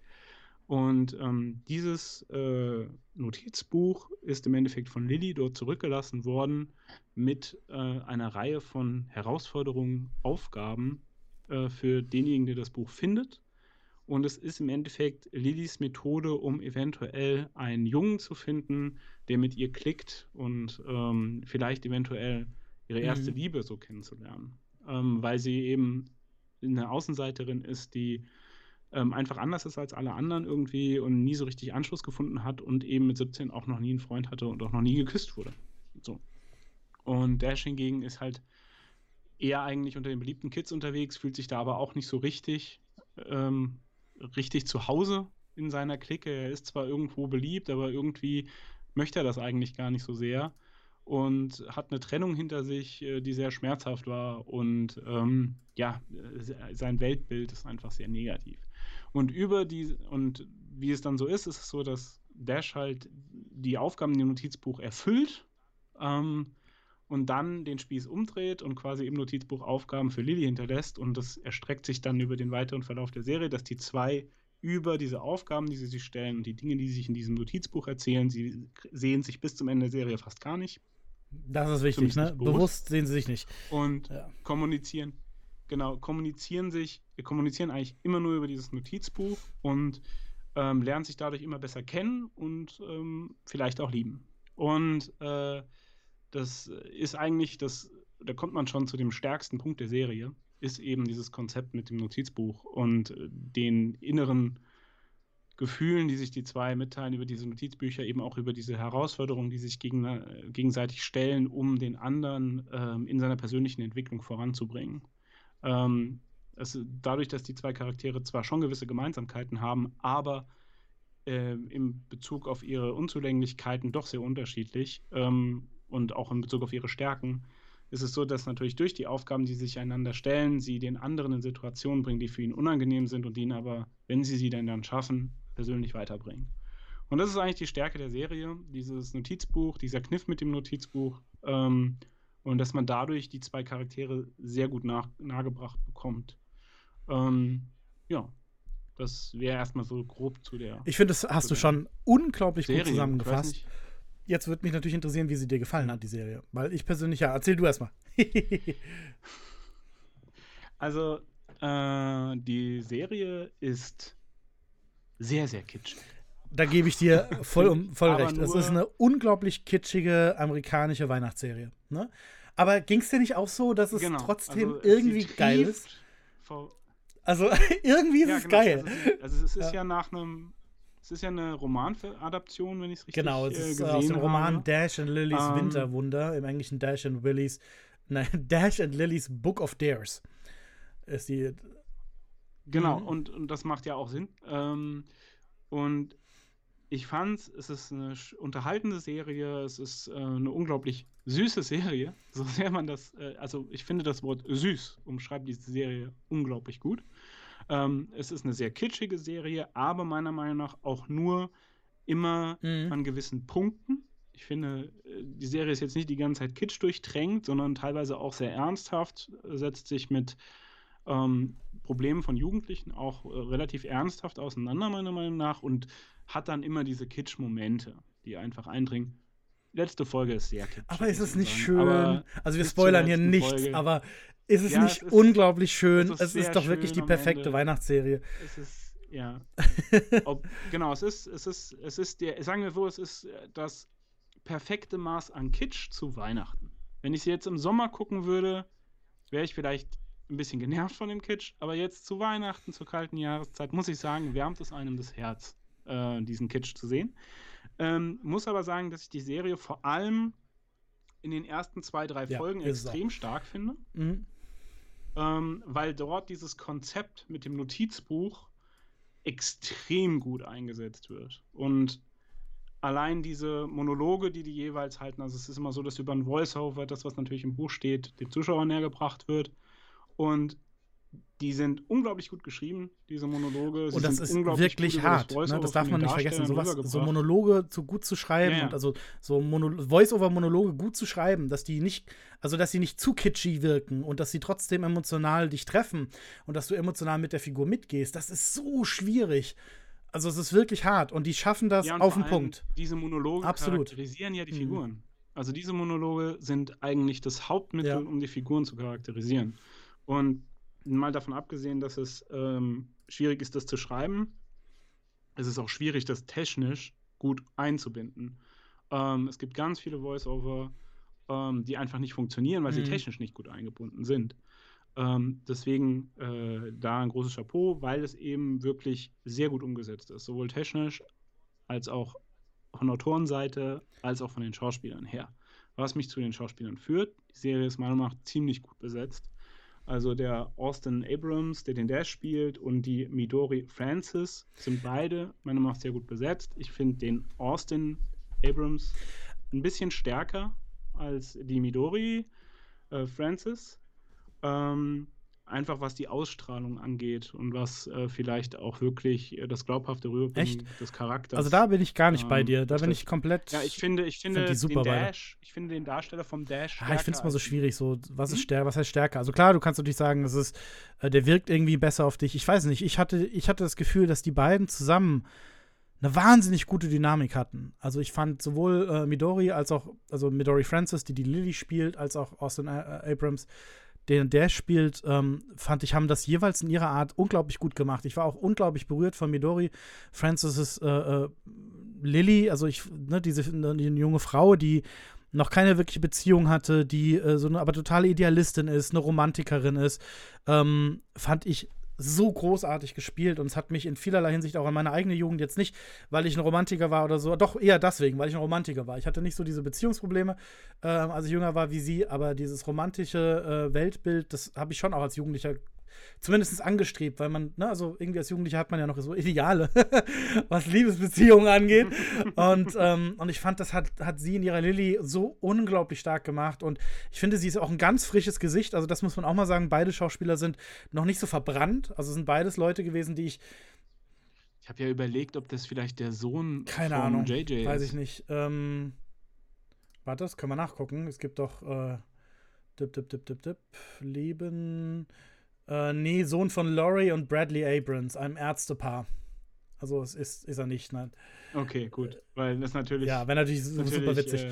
[SPEAKER 3] Und ähm, dieses äh, Notizbuch ist im Endeffekt von Lilly dort zurückgelassen worden mit äh, einer Reihe von Herausforderungen, Aufgaben äh, für denjenigen, der das Buch findet. Und es ist im Endeffekt Lillys Methode, um eventuell einen Jungen zu finden, der mit ihr klickt und ähm, vielleicht eventuell ihre erste mhm. Liebe so kennenzulernen. Ähm, weil sie eben eine Außenseiterin ist, die ähm, einfach anders ist als alle anderen irgendwie und nie so richtig Anschluss gefunden hat und eben mit 17 auch noch nie einen Freund hatte und auch noch nie geküsst wurde. So. Und Dash hingegen ist halt eher eigentlich unter den beliebten Kids unterwegs, fühlt sich da aber auch nicht so richtig, ähm, richtig zu Hause in seiner Clique. Er ist zwar irgendwo beliebt, aber irgendwie möchte er das eigentlich gar nicht so sehr und hat eine Trennung hinter sich, äh, die sehr schmerzhaft war und ähm, ja, sein Weltbild ist einfach sehr negativ. Und über die, und wie es dann so ist, ist es so, dass Dash halt die Aufgaben im Notizbuch erfüllt ähm, und dann den Spieß umdreht und quasi im Notizbuch Aufgaben für Lily hinterlässt. Und das erstreckt sich dann über den weiteren Verlauf der Serie, dass die zwei über diese Aufgaben, die sie sich stellen und die Dinge, die sie sich in diesem Notizbuch erzählen, sie sehen sich bis zum Ende der Serie fast gar nicht.
[SPEAKER 2] Das ist wichtig, ne? Bewusst. bewusst sehen sie sich nicht.
[SPEAKER 3] Und ja. kommunizieren genau, kommunizieren sich, kommunizieren eigentlich immer nur über dieses Notizbuch und ähm, lernen sich dadurch immer besser kennen und ähm, vielleicht auch lieben. Und äh, das ist eigentlich das, da kommt man schon zu dem stärksten Punkt der Serie, ist eben dieses Konzept mit dem Notizbuch und äh, den inneren Gefühlen, die sich die zwei mitteilen über diese Notizbücher, eben auch über diese Herausforderungen, die sich gegen, äh, gegenseitig stellen, um den anderen ähm, in seiner persönlichen Entwicklung voranzubringen. Ähm, es, dadurch, dass die zwei Charaktere zwar schon gewisse Gemeinsamkeiten haben, aber äh, im Bezug auf ihre Unzulänglichkeiten doch sehr unterschiedlich ähm, und auch in Bezug auf ihre Stärken, ist es so, dass natürlich durch die Aufgaben, die sich einander stellen, sie den anderen in Situationen bringen, die für ihn unangenehm sind und ihn aber, wenn sie sie denn dann schaffen, persönlich weiterbringen. Und das ist eigentlich die Stärke der Serie, dieses Notizbuch, dieser Kniff mit dem Notizbuch. Ähm, und dass man dadurch die zwei Charaktere sehr gut nach, nahegebracht bekommt. Ähm, ja, Das wäre erstmal so grob zu der.
[SPEAKER 2] Ich finde, das hast du schon unglaublich Serie. gut zusammengefasst. Jetzt würde mich natürlich interessieren, wie sie dir gefallen hat, die Serie. Weil ich persönlich, ja, erzähl du erstmal.
[SPEAKER 3] also, äh, die Serie ist sehr, sehr kitschig.
[SPEAKER 2] Da gebe ich dir voll, um, voll recht. Es ist eine unglaublich kitschige amerikanische Weihnachtsserie. Ne? Aber ging es dir nicht auch so, dass es genau. trotzdem also, irgendwie geil ist? Also irgendwie ist ja, es genau. geil.
[SPEAKER 3] Also, also, es ist ja, ja nach einem es ist ja eine Romanadaption, wenn ich es richtig
[SPEAKER 2] Genau, es ist äh, aus dem Roman habe. Dash and Lilies ähm, Winterwunder, im Englischen Dash and Willys, nein, Dash and Lilies Book of Dares. Ist die.
[SPEAKER 3] Genau, mhm. und, und das macht ja auch Sinn. Ähm, und ich fand, es ist eine unterhaltende Serie, es ist äh, eine unglaublich süße Serie, so sehr man das, äh, also ich finde das Wort süß umschreibt diese Serie unglaublich gut. Ähm, es ist eine sehr kitschige Serie, aber meiner Meinung nach auch nur immer mhm. an gewissen Punkten. Ich finde, äh, die Serie ist jetzt nicht die ganze Zeit kitsch durchtränkt, sondern teilweise auch sehr ernsthaft, setzt sich mit ähm, Problemen von Jugendlichen auch äh, relativ ernsthaft auseinander, meiner Meinung nach, und hat dann immer diese Kitsch-Momente, die einfach eindringen. Letzte Folge ist sehr kitsch.
[SPEAKER 2] Aber ist es nicht schön? Aber also wir spoilern hier nichts, Folge. aber ist es ja, nicht es ist, unglaublich schön? Es ist, es ist doch wirklich die perfekte Weihnachtsserie.
[SPEAKER 3] Es ist, ja. Ob, genau, es ist, es ist, es ist der, sagen wir so, es ist das perfekte Maß an Kitsch zu Weihnachten. Wenn ich sie jetzt im Sommer gucken würde, wäre ich vielleicht ein bisschen genervt von dem Kitsch, aber jetzt zu Weihnachten, zur kalten Jahreszeit, muss ich sagen, wärmt es einem das Herz, äh, diesen Kitsch zu sehen. Ähm, muss aber sagen, dass ich die Serie vor allem in den ersten zwei, drei ja, Folgen extrem stark finde. Mhm ähm, weil dort dieses Konzept mit dem Notizbuch extrem gut eingesetzt wird. Und allein diese Monologe, die die jeweils halten, also es ist immer so, dass über ein Voiceover, das was natürlich im Buch steht, dem Zuschauer näher gebracht wird. Und die sind unglaublich gut geschrieben, diese Monologe.
[SPEAKER 2] Sie und das ist wirklich hart. Das, ne? das darf man nicht vergessen. Sowas, so Monologe zu gut zu schreiben ja, ja. und also so Voice-over-Monologe gut zu schreiben, dass die nicht, also dass sie nicht zu kitschy wirken und dass sie trotzdem emotional dich treffen und dass du emotional mit der Figur mitgehst. Das ist so schwierig. Also es ist wirklich hart und die schaffen das ja, auf den Punkt.
[SPEAKER 3] Diese Monologe
[SPEAKER 2] Absolut.
[SPEAKER 3] charakterisieren ja die mhm. Figuren. Mhm. Also diese Monologe sind eigentlich das Hauptmittel, um die Figuren zu charakterisieren. Und mal davon abgesehen, dass es ähm, schwierig ist, das zu schreiben, es ist auch schwierig, das technisch gut einzubinden. Ähm, es gibt ganz viele Voice-Over, ähm, die einfach nicht funktionieren, weil mhm. sie technisch nicht gut eingebunden sind. Ähm, deswegen äh, da ein großes Chapeau, weil es eben wirklich sehr gut umgesetzt ist, sowohl technisch als auch von Autorenseite, als auch von den Schauspielern her. Was mich zu den Schauspielern führt, die Serie ist meiner Meinung nach ziemlich gut besetzt. Also der Austin Abrams, der den Dash spielt, und die Midori Francis sind beide meiner Meinung nach sehr gut besetzt. Ich finde den Austin Abrams ein bisschen stärker als die Midori äh, Francis. Ähm, einfach was die Ausstrahlung angeht und was äh, vielleicht auch wirklich äh, das glaubhafte Rüberbringen des Charakters.
[SPEAKER 2] Also da bin ich gar nicht ähm, bei dir. Da bin ich komplett.
[SPEAKER 3] Ja, ich finde, ich finde
[SPEAKER 2] super
[SPEAKER 3] den Dash, ich finde den Darsteller vom Dash.
[SPEAKER 2] Ah, ich finde es mal so schwierig. So, was ist hm? stärker? Was heißt stärker? Also klar, du kannst natürlich sagen, es ist, äh, der wirkt irgendwie besser auf dich. Ich weiß nicht. Ich hatte, ich hatte das Gefühl, dass die beiden zusammen eine wahnsinnig gute Dynamik hatten. Also ich fand sowohl äh, Midori als auch, also Midori Francis, die die Lily spielt, als auch Austin Abrams, den der spielt, ähm, fand ich, haben das jeweils in ihrer Art unglaublich gut gemacht. Ich war auch unglaublich berührt von Midori Francis' äh, äh, Lily, also ich, ne, diese ne, die junge Frau, die noch keine wirkliche Beziehung hatte, die äh, so eine aber totale Idealistin ist, eine Romantikerin ist, ähm, fand ich so großartig gespielt und es hat mich in vielerlei Hinsicht auch an meine eigene Jugend jetzt nicht, weil ich ein Romantiker war oder so, doch eher deswegen, weil ich ein Romantiker war. Ich hatte nicht so diese Beziehungsprobleme, äh, als ich jünger war wie sie, aber dieses romantische äh, Weltbild, das habe ich schon auch als Jugendlicher zumindest angestrebt, weil man, ne, also irgendwie als Jugendlicher hat man ja noch so Ideale, was Liebesbeziehungen angeht. und, ähm, und ich fand, das hat, hat sie in ihrer Lilly so unglaublich stark gemacht. Und ich finde, sie ist auch ein ganz frisches Gesicht. Also, das muss man auch mal sagen. Beide Schauspieler sind noch nicht so verbrannt. Also sind beides Leute gewesen, die ich.
[SPEAKER 3] Ich habe ja überlegt, ob das vielleicht der Sohn
[SPEAKER 2] Keine
[SPEAKER 3] von
[SPEAKER 2] Ahnung,
[SPEAKER 3] JJ ist.
[SPEAKER 2] Weiß ich nicht. Ähm, warte, das können wir nachgucken. Es gibt doch äh, dip, dip, dip, dip, dip, Leben Äh, nee, Sohn von Laurie und Bradley Abrams, einem Ärztepaar. Also es ist, ist er nicht, nein.
[SPEAKER 3] Okay, gut. Weil das natürlich.
[SPEAKER 2] Ja, wäre natürlich, natürlich, super witzig. Äh,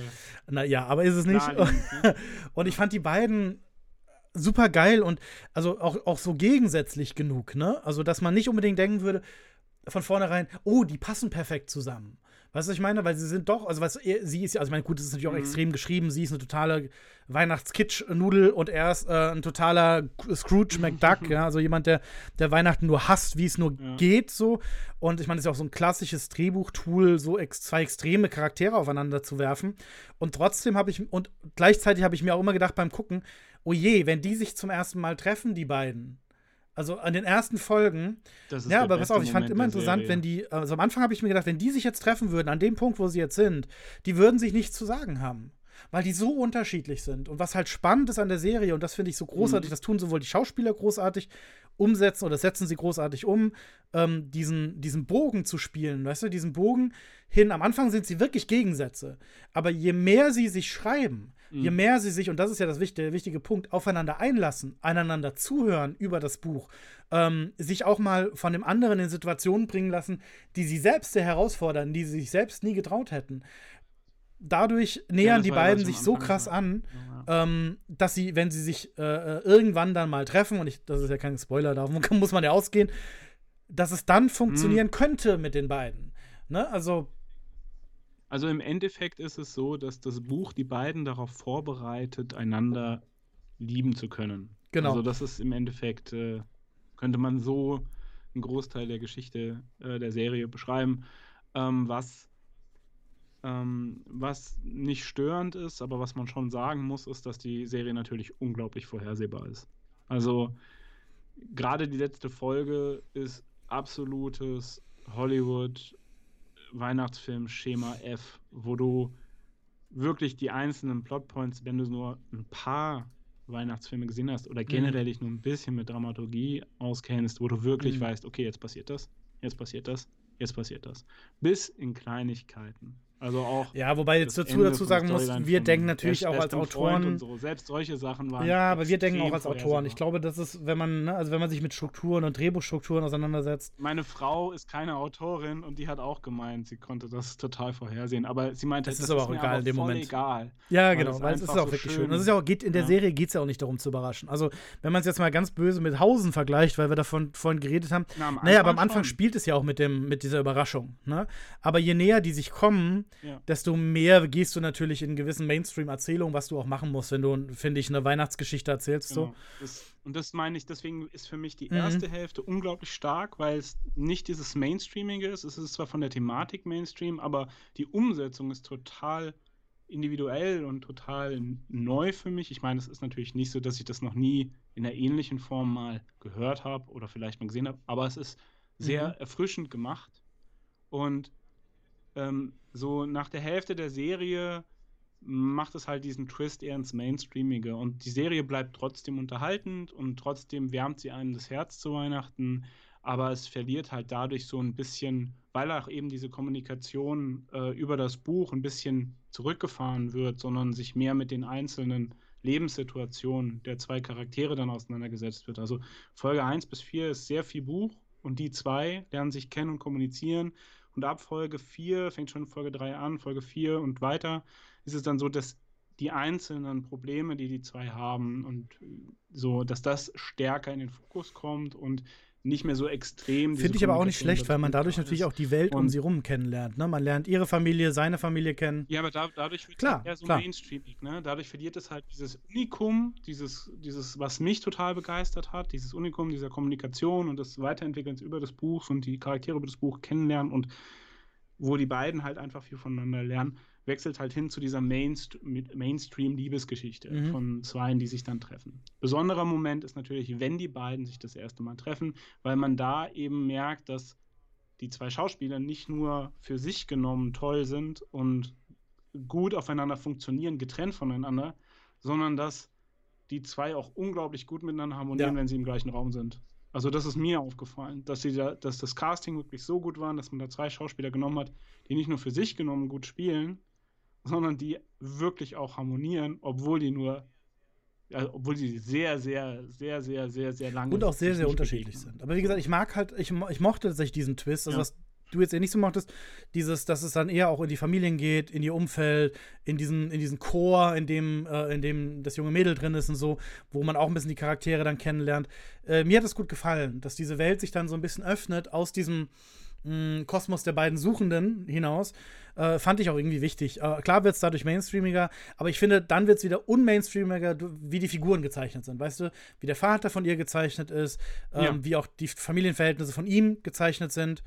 [SPEAKER 2] Na ja, aber ist es nicht. Ne? und ich fand die beiden super geil und also auch, auch so gegensätzlich genug, ne? Also, dass man nicht unbedingt denken würde, von vornherein, oh, die passen perfekt zusammen. Weißt du, was ich meine? Weil sie sind doch, also was sie ist ja, also ich meine, gut, das ist natürlich auch mhm. extrem geschrieben. Sie ist eine totale Weihnachtskitsch-Nudel und er ist äh, ein totaler Scrooge McDuck, ja, also jemand, der, der Weihnachten nur hasst, wie es nur ja. geht, so. Und ich meine, es ist ja auch so ein klassisches Drehbuchtool, so ex zwei extreme Charaktere aufeinander zu werfen. Und trotzdem habe ich, und gleichzeitig habe ich mir auch immer gedacht beim Gucken, oh je, wenn die sich zum ersten Mal treffen, die beiden, also an den ersten Folgen. ja, aber pass auf, ich fand immer interessant, wenn die, also am Anfang habe ich mir gedacht, wenn die sich jetzt treffen würden, an dem Punkt, wo sie jetzt sind, die würden sich nichts zu sagen haben. Weil die so unterschiedlich sind. Und was halt spannend ist an der Serie, und das finde ich so großartig, mhm. das tun sowohl die Schauspieler großartig umsetzen oder setzen sie großartig um, ähm, diesen, diesen Bogen zu spielen, weißt du, diesen Bogen hin. Am Anfang sind sie wirklich Gegensätze. Aber je mehr sie sich schreiben, Je mhm. mehr sie sich, und das ist ja das wichtige, der wichtige Punkt, aufeinander einlassen, einander zuhören über das Buch, ähm, sich auch mal von dem anderen in Situationen bringen lassen, die sie selbst sehr herausfordern, die sie sich selbst nie getraut hätten. Dadurch nähern ja, die beiden sich so krass an, ja. ähm, dass sie, wenn sie sich äh, äh, irgendwann dann mal treffen, und ich, das ist ja kein Spoiler, da muss man ja ausgehen, dass es dann funktionieren mhm. könnte mit den beiden. Ne? Also
[SPEAKER 3] also im Endeffekt ist es so, dass das Buch die beiden darauf vorbereitet, einander lieben zu können. Genau. Also das ist im Endeffekt, äh, könnte man so einen Großteil der Geschichte äh, der Serie beschreiben, ähm, was, ähm, was nicht störend ist, aber was man schon sagen muss, ist, dass die Serie natürlich unglaublich vorhersehbar ist. Also gerade die letzte Folge ist absolutes Hollywood Weihnachtsfilm Schema F, wo du wirklich die einzelnen Plotpoints, wenn du nur ein paar Weihnachtsfilme gesehen hast oder generell mhm. dich nur ein bisschen mit Dramaturgie auskennst, wo du wirklich mhm. weißt, okay, jetzt passiert das, jetzt passiert das, jetzt passiert das. Bis in Kleinigkeiten. Also auch.
[SPEAKER 2] Ja, wobei jetzt dazu, dazu sagen muss, wir denken natürlich auch als Autoren.
[SPEAKER 3] So. Selbst solche Sachen waren.
[SPEAKER 2] Ja, aber wir denken auch als Autoren. Ich glaube, das ist, wenn man, ne, also wenn man sich mit Strukturen und Drehbuchstrukturen auseinandersetzt.
[SPEAKER 3] Meine Frau ist keine Autorin und die hat auch gemeint, sie konnte das total vorhersehen. Aber sie meinte,
[SPEAKER 2] das, das ist aber auch egal in dem Moment.
[SPEAKER 3] egal.
[SPEAKER 2] Ja, genau, weil es ist auch so wirklich schön. schön. Das ist ja auch, geht, in der ja. Serie geht es ja auch nicht darum zu überraschen. Also, wenn man es jetzt mal ganz böse mit Hausen vergleicht, weil wir davon vorhin geredet haben. Na, naja, aber am Anfang schon. spielt es ja auch mit, dem, mit dieser Überraschung. Ne? Aber je näher die sich kommen, ja. desto mehr gehst du natürlich in gewissen Mainstream-Erzählungen, was du auch machen musst, wenn du, finde ich, eine Weihnachtsgeschichte erzählst. Genau. So.
[SPEAKER 3] Das, und das meine ich, deswegen ist für mich die mhm. erste mhm. Hälfte unglaublich stark, weil es nicht dieses Mainstreaming ist. Es ist zwar von der Thematik Mainstream, aber die Umsetzung ist total individuell und total neu für mich. Ich meine, es ist natürlich nicht so, dass ich das noch nie in einer ähnlichen Form mal gehört habe oder vielleicht mal gesehen habe, aber es ist sehr mhm. erfrischend gemacht und ähm, so nach der Hälfte der Serie macht es halt diesen Twist eher ins Mainstreamige. Und die Serie bleibt trotzdem unterhaltend und trotzdem wärmt sie einem das Herz zu Weihnachten. Aber es verliert halt dadurch so ein bisschen, weil auch eben diese Kommunikation äh, über das Buch ein bisschen zurückgefahren wird, sondern sich mehr mit den einzelnen Lebenssituationen der zwei Charaktere dann auseinandergesetzt wird. Also Folge 1 bis 4 ist sehr viel Buch und die zwei lernen sich kennen und kommunizieren und ab Folge 4, fängt schon Folge 3 an, Folge 4 und weiter, ist es dann so, dass die einzelnen Probleme, die die zwei haben und so, dass das stärker in den Fokus kommt und nicht mehr so extrem.
[SPEAKER 2] Finde ich aber auch nicht schlecht, weil man dadurch natürlich auch die Welt um sie rum kennenlernt. Ne? Man lernt ihre Familie, seine Familie kennen.
[SPEAKER 3] Ja, aber da, dadurch wird klar, es eher so klar. mainstreamig. Ne? Dadurch verliert es halt dieses Unikum, dieses, dieses, was mich total begeistert hat, dieses Unikum dieser Kommunikation und des Weiterentwickelns über das Buch und die Charaktere über das Buch kennenlernen und wo die beiden halt einfach viel voneinander lernen wechselt halt hin zu dieser Mainst Mainstream-Liebesgeschichte mhm. von Zweien, die sich dann treffen. Besonderer Moment ist natürlich, wenn die beiden sich das erste Mal treffen, weil man da eben merkt, dass die zwei Schauspieler nicht nur für sich genommen toll sind und gut aufeinander funktionieren, getrennt voneinander, sondern dass die zwei auch unglaublich gut miteinander harmonieren, ja. wenn sie im gleichen Raum sind. Also das ist mir aufgefallen, dass, sie da, dass das Casting wirklich so gut war, dass man da zwei Schauspieler genommen hat, die nicht nur für sich genommen gut spielen, sondern die wirklich auch harmonieren, obwohl die nur Ja, obwohl sie sehr, sehr, sehr, sehr, sehr, sehr lange
[SPEAKER 2] Und auch sehr, sehr unterschiedlich sind. Aber wie gesagt, ich mag halt, ich, ich mochte tatsächlich diesen Twist, also ja. was du jetzt eher nicht so mochtest, dieses, dass es dann eher auch in die Familien geht, in ihr Umfeld, in diesen, in diesen Chor, in dem, äh, in dem das junge Mädel drin ist und so, wo man auch ein bisschen die Charaktere dann kennenlernt. Äh, mir hat es gut gefallen, dass diese Welt sich dann so ein bisschen öffnet aus diesem mh, Kosmos der beiden Suchenden hinaus. Äh, fand ich auch irgendwie wichtig. Äh, klar wird es dadurch mainstreamiger, aber ich finde, dann wird es wieder unmainstreamiger, wie die Figuren gezeichnet sind. Weißt du, wie der Vater von ihr gezeichnet ist, ähm, ja. wie auch die Familienverhältnisse von ihm gezeichnet sind.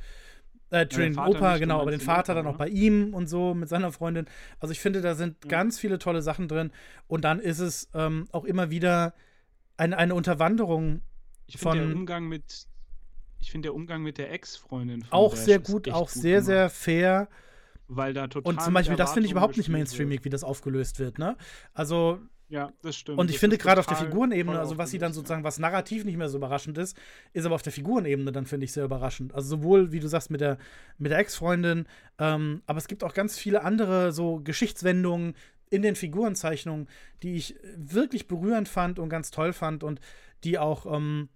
[SPEAKER 2] Äh, ja, den Opa, genau, aber den Vater dann auch ne? bei ihm und so mit seiner Freundin. Also ich finde, da sind ja. ganz viele tolle Sachen drin. Und dann ist es ähm, auch immer wieder eine, eine Unterwanderung
[SPEAKER 3] ich von. Der Umgang mit, ich finde der Umgang mit der Ex-Freundin
[SPEAKER 2] auch Dash sehr gut, auch gut sehr, gemacht. sehr fair.
[SPEAKER 3] Weil da total.
[SPEAKER 2] Und zum Beispiel, das finde ich überhaupt nicht mainstreamig, wie das aufgelöst wird, ne? Also,
[SPEAKER 3] ja, das stimmt.
[SPEAKER 2] Und ich das finde gerade auf der Figurenebene, also was sie dann sozusagen, was narrativ nicht mehr so überraschend ist, ist aber auf der Figurenebene dann, finde ich, sehr überraschend. Also sowohl, wie du sagst, mit der, mit der Ex-Freundin, ähm, aber es gibt auch ganz viele andere so Geschichtswendungen in den Figurenzeichnungen, die ich wirklich berührend fand und ganz toll fand und die auch ähm,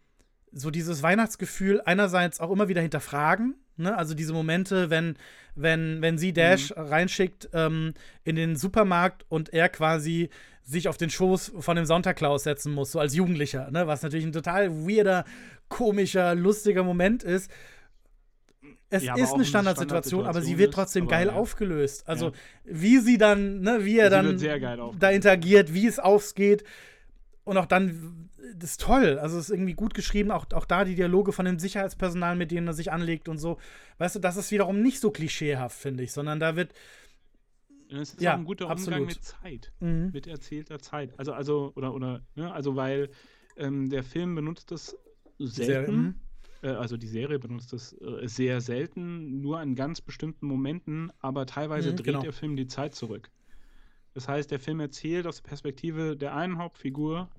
[SPEAKER 2] so dieses Weihnachtsgefühl einerseits auch immer wieder hinterfragen, Ne? Also diese Momente, wenn, wenn, wenn sie Dash mhm. reinschickt ähm, in den Supermarkt und er quasi sich auf den Schoß von dem Santa Claus setzen muss, so als Jugendlicher, ne? was natürlich ein total weirder, komischer, lustiger Moment ist. Es ja, ist eine Standardsituation, aber sie wird trotzdem ist, geil ja. aufgelöst. Also, ja. wie sie dann, ne, wie er dann da interagiert, wie es ausgeht. Und auch dann, das ist toll. Also, es ist irgendwie gut geschrieben. Auch, auch da die Dialoge von dem Sicherheitspersonal, mit denen er sich anlegt und so. Weißt du, das ist wiederum nicht so klischeehaft, finde ich, sondern da wird
[SPEAKER 3] es ist ja, auch ein guter absolut. Umgang mit Zeit, mhm. mit erzählter Zeit. Also, also, oder, oder, ne, also weil ähm, der Film benutzt das selten. Sehr, äh, also die Serie benutzt das äh, sehr selten, nur an ganz bestimmten Momenten, aber teilweise mhm, dreht genau. der Film die Zeit zurück. Das heißt, der Film erzählt aus der Perspektive der einen Hauptfigur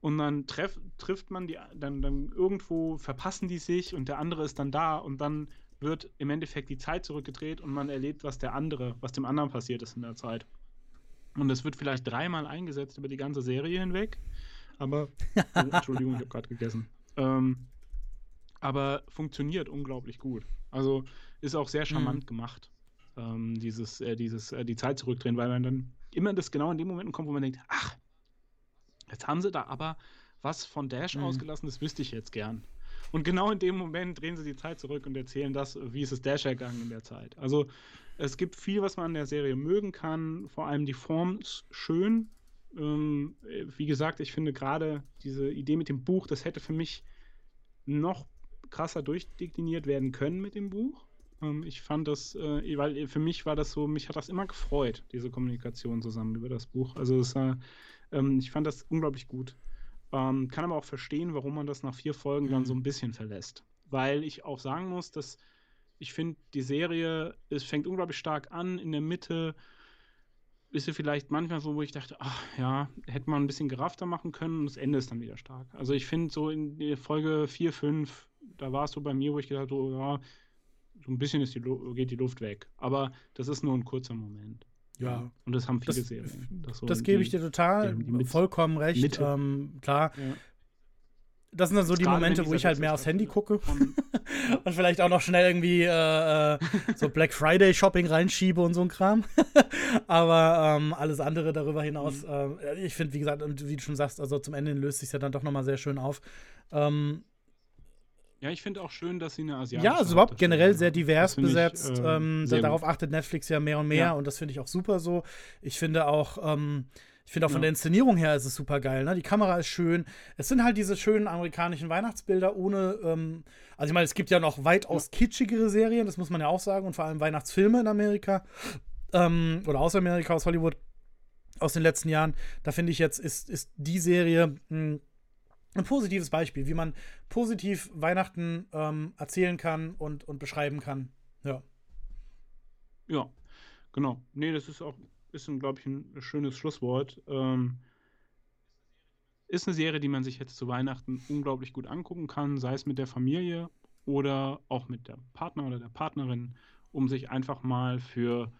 [SPEAKER 3] und dann treff, trifft man die, dann, dann irgendwo verpassen die sich und der andere ist dann da und dann wird im Endeffekt die Zeit zurückgedreht und man erlebt, was der andere, was dem anderen passiert ist in der Zeit. Und es wird vielleicht dreimal eingesetzt über die ganze Serie hinweg. Aber, oh, Entschuldigung, ich habe gerade gegessen. Ähm, aber funktioniert unglaublich gut. Also ist auch sehr charmant mhm. gemacht, ähm, dieses, äh, dieses, äh, die Zeit zurückdrehen, weil man dann immer das genau in dem Moment kommt, wo man denkt, ach, jetzt haben sie da aber was von Dash mhm. ausgelassen, das wüsste ich jetzt gern. Und genau in dem Moment drehen sie die Zeit zurück und erzählen das, wie ist es Dash ergangen in der Zeit. Also es gibt viel, was man an der Serie mögen kann. Vor allem die Form ist schön. Ähm, wie gesagt, ich finde gerade diese Idee mit dem Buch, das hätte für mich noch krasser durchdekliniert werden können mit dem Buch. Ähm, ich fand das, äh, weil für mich war das so, mich hat das immer gefreut, diese Kommunikation zusammen über das Buch. Also es, äh, ähm, ich fand das unglaublich gut. Ähm, kann aber auch verstehen, warum man das nach vier Folgen mhm. dann so ein bisschen verlässt. Weil ich auch sagen muss, dass ich finde, die Serie, es fängt unglaublich stark an, in der Mitte ist sie vielleicht manchmal so, wo ich dachte, ach ja, hätte man ein bisschen geraffter machen können und das Ende ist dann wieder stark. Also ich finde so in der Folge 4, 5, da war es so bei mir, wo ich gedacht habe, ja, so ein bisschen die, geht die Luft weg. Aber das ist nur ein kurzer Moment.
[SPEAKER 2] Ja.
[SPEAKER 3] Und das haben viele das, Serien.
[SPEAKER 2] Das, so das gebe ich dir total, vollkommen recht. Ähm, klar. Ja. Das sind dann so das die Momente, wo ich halt mehr aufs Handy gucke und vielleicht auch noch schnell irgendwie äh, äh so Black Friday Shopping reinschiebe und so ein Kram. Aber ähm, alles andere darüber hinaus, mhm. äh, ich finde, wie gesagt, und wie du schon sagst, also zum Ende löst sich ja dann doch nochmal sehr schön auf. Ähm,
[SPEAKER 3] ja, ich finde auch schön, dass sie eine asiatische.
[SPEAKER 2] Ja, also überhaupt generell sehr divers besetzt. Ich, äh, ähm, sehr darauf achtet Netflix ja mehr und mehr ja. und das finde ich auch super so. Ich finde auch, ähm, ich finde auch von ja. der Inszenierung her ist es super geil. Ne? Die Kamera ist schön. Es sind halt diese schönen amerikanischen Weihnachtsbilder ohne. Ähm, also ich meine, es gibt ja noch weitaus ja. kitschigere Serien, das muss man ja auch sagen und vor allem Weihnachtsfilme in Amerika ähm, oder aus Amerika, aus Hollywood aus den letzten Jahren. Da finde ich jetzt ist ist die Serie mh, hm, ein positives Beispiel, wie man positiv Weihnachten ähm, erzählen kann und, und beschreiben kann. Ja.
[SPEAKER 3] Ja, genau. Nee, das ist auch, ist, glaube ich, ein schönes Schlusswort. Ähm, ist eine Serie, die man sich jetzt zu Weihnachten unglaublich gut angucken kann, sei es mit der Familie oder auch mit der Partner oder der Partnerin, um sich einfach mal für,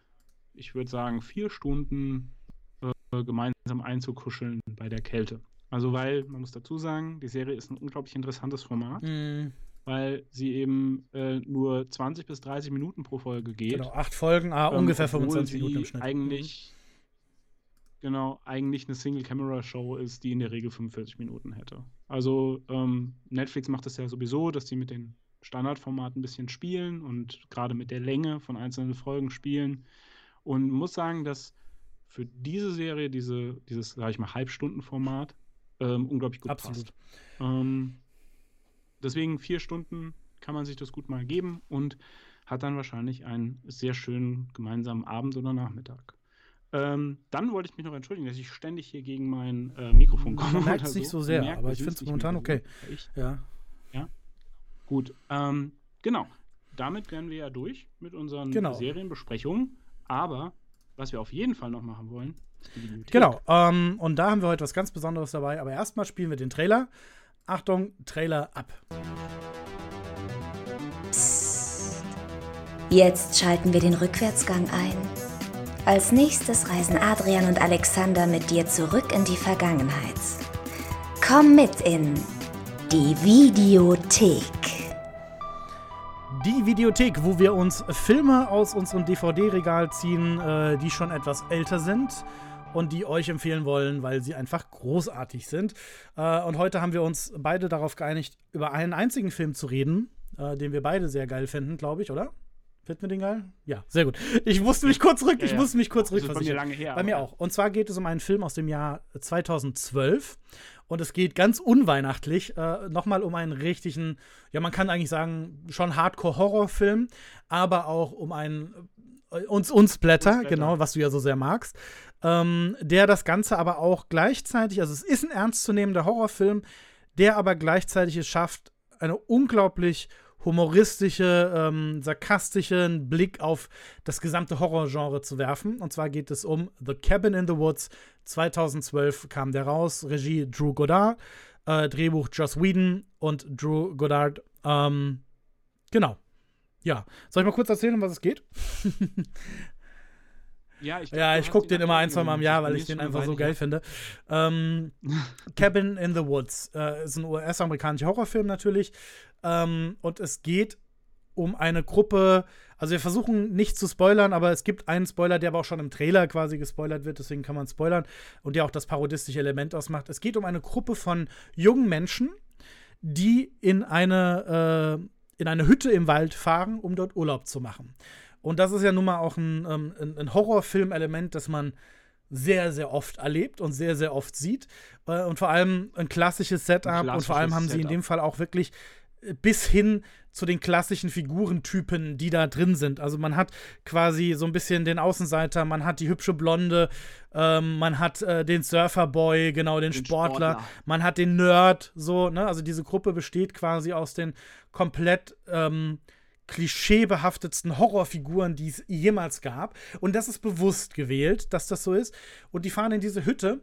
[SPEAKER 3] ich würde sagen, vier Stunden äh, gemeinsam einzukuscheln bei der Kälte. Also, weil, man muss dazu sagen, die Serie ist ein unglaublich interessantes Format, mm. weil sie eben äh, nur 20 bis 30 Minuten pro Folge geht. Genau,
[SPEAKER 2] acht Folgen, ah, ähm, ungefähr 25 Minuten im Schnitt.
[SPEAKER 3] Eigentlich, genau, eigentlich eine Single-Camera-Show ist, die in der Regel 45 Minuten hätte. Also, ähm, Netflix macht das ja sowieso, dass die mit den Standardformaten ein bisschen spielen und gerade mit der Länge von einzelnen Folgen spielen. Und muss sagen, dass für diese Serie, diese, dieses, sag ich mal, Halbstundenformat, ähm, unglaublich gut Absolut. passt. Ähm, deswegen vier Stunden kann man sich das gut mal geben und hat dann wahrscheinlich einen sehr schönen gemeinsamen Abend oder Nachmittag. Ähm, dann wollte ich mich noch entschuldigen, dass ich ständig hier gegen mein äh, Mikrofon komme.
[SPEAKER 2] Man merkt es nicht so sehr, merkt, aber ich finde es momentan okay.
[SPEAKER 3] Ich, ja. Ja. Gut. Ähm, genau. Damit wären wir ja durch mit unseren genau. Serienbesprechungen. Aber was wir auf jeden Fall noch machen wollen,
[SPEAKER 2] Genau, ähm, und da haben wir heute was ganz Besonderes dabei. Aber erstmal spielen wir den Trailer. Achtung, Trailer ab.
[SPEAKER 1] Psst. Jetzt schalten wir den Rückwärtsgang ein. Als nächstes reisen Adrian und Alexander mit dir zurück in die Vergangenheit. Komm mit in die Videothek.
[SPEAKER 2] Die Videothek, wo wir uns Filme aus unserem DVD-Regal ziehen, äh, die schon etwas älter sind und die euch empfehlen wollen, weil sie einfach großartig sind. Äh, und heute haben wir uns beide darauf geeinigt, über einen einzigen Film zu reden, äh, den wir beide sehr geil finden, glaube ich, oder? Finden wir den geil? Ja, sehr gut. Ich musste mich kurz zurück, ja, ich ja. musste mich kurz
[SPEAKER 3] zurückversichern. Bei mir lange her.
[SPEAKER 2] Bei mir auch. Und zwar geht es um einen Film aus dem Jahr 2012. Und es geht ganz unweihnachtlich äh, nochmal um einen richtigen, ja, man kann eigentlich sagen, schon Hardcore-Horrorfilm, aber auch um einen uns, uns Blätter, genau, was du ja so sehr magst ähm, der das Ganze aber auch gleichzeitig, also es ist ein ernstzunehmender Horrorfilm, der aber gleichzeitig es schafft, eine unglaublich humoristische, ähm, sarkastischen Blick auf das gesamte Horrorgenre zu werfen. Und zwar geht es um The Cabin in the Woods. 2012 kam der raus, Regie Drew Goddard, äh, Drehbuch Joss Whedon und Drew Goddard. Ähm, genau. Ja, soll ich mal kurz erzählen, um was es geht?
[SPEAKER 3] Ja, ich,
[SPEAKER 2] ja, ich gucke den immer ein, zwei Mal im Jahr, weil ich den einfach so geil finde. Ähm, Cabin in the Woods äh, ist ein US-amerikanischer Horrorfilm natürlich. Ähm, und es geht um eine Gruppe. Also, wir versuchen nicht zu spoilern, aber es gibt einen Spoiler, der aber auch schon im Trailer quasi gespoilert wird, deswegen kann man spoilern. Und der auch das parodistische Element ausmacht. Es geht um eine Gruppe von jungen Menschen, die in eine, äh, in eine Hütte im Wald fahren, um dort Urlaub zu machen. Und das ist ja nun mal auch ein, ähm, ein, ein Horrorfilm-Element, das man sehr, sehr oft erlebt und sehr, sehr oft sieht. Äh, und vor allem ein klassisches Setup. Ein klassisches und vor allem haben sie in dem Fall auch wirklich äh, bis hin zu den klassischen Figurentypen, die da drin sind. Also man hat quasi so ein bisschen den Außenseiter, man hat die hübsche Blonde, ähm, man hat äh, den Surferboy, genau, den, den Sportler, Sportler, man hat den Nerd, so, ne? Also diese Gruppe besteht quasi aus den komplett ähm, klischeebehaftetsten Horrorfiguren, die es jemals gab. Und das ist bewusst gewählt, dass das so ist. Und die fahren in diese Hütte.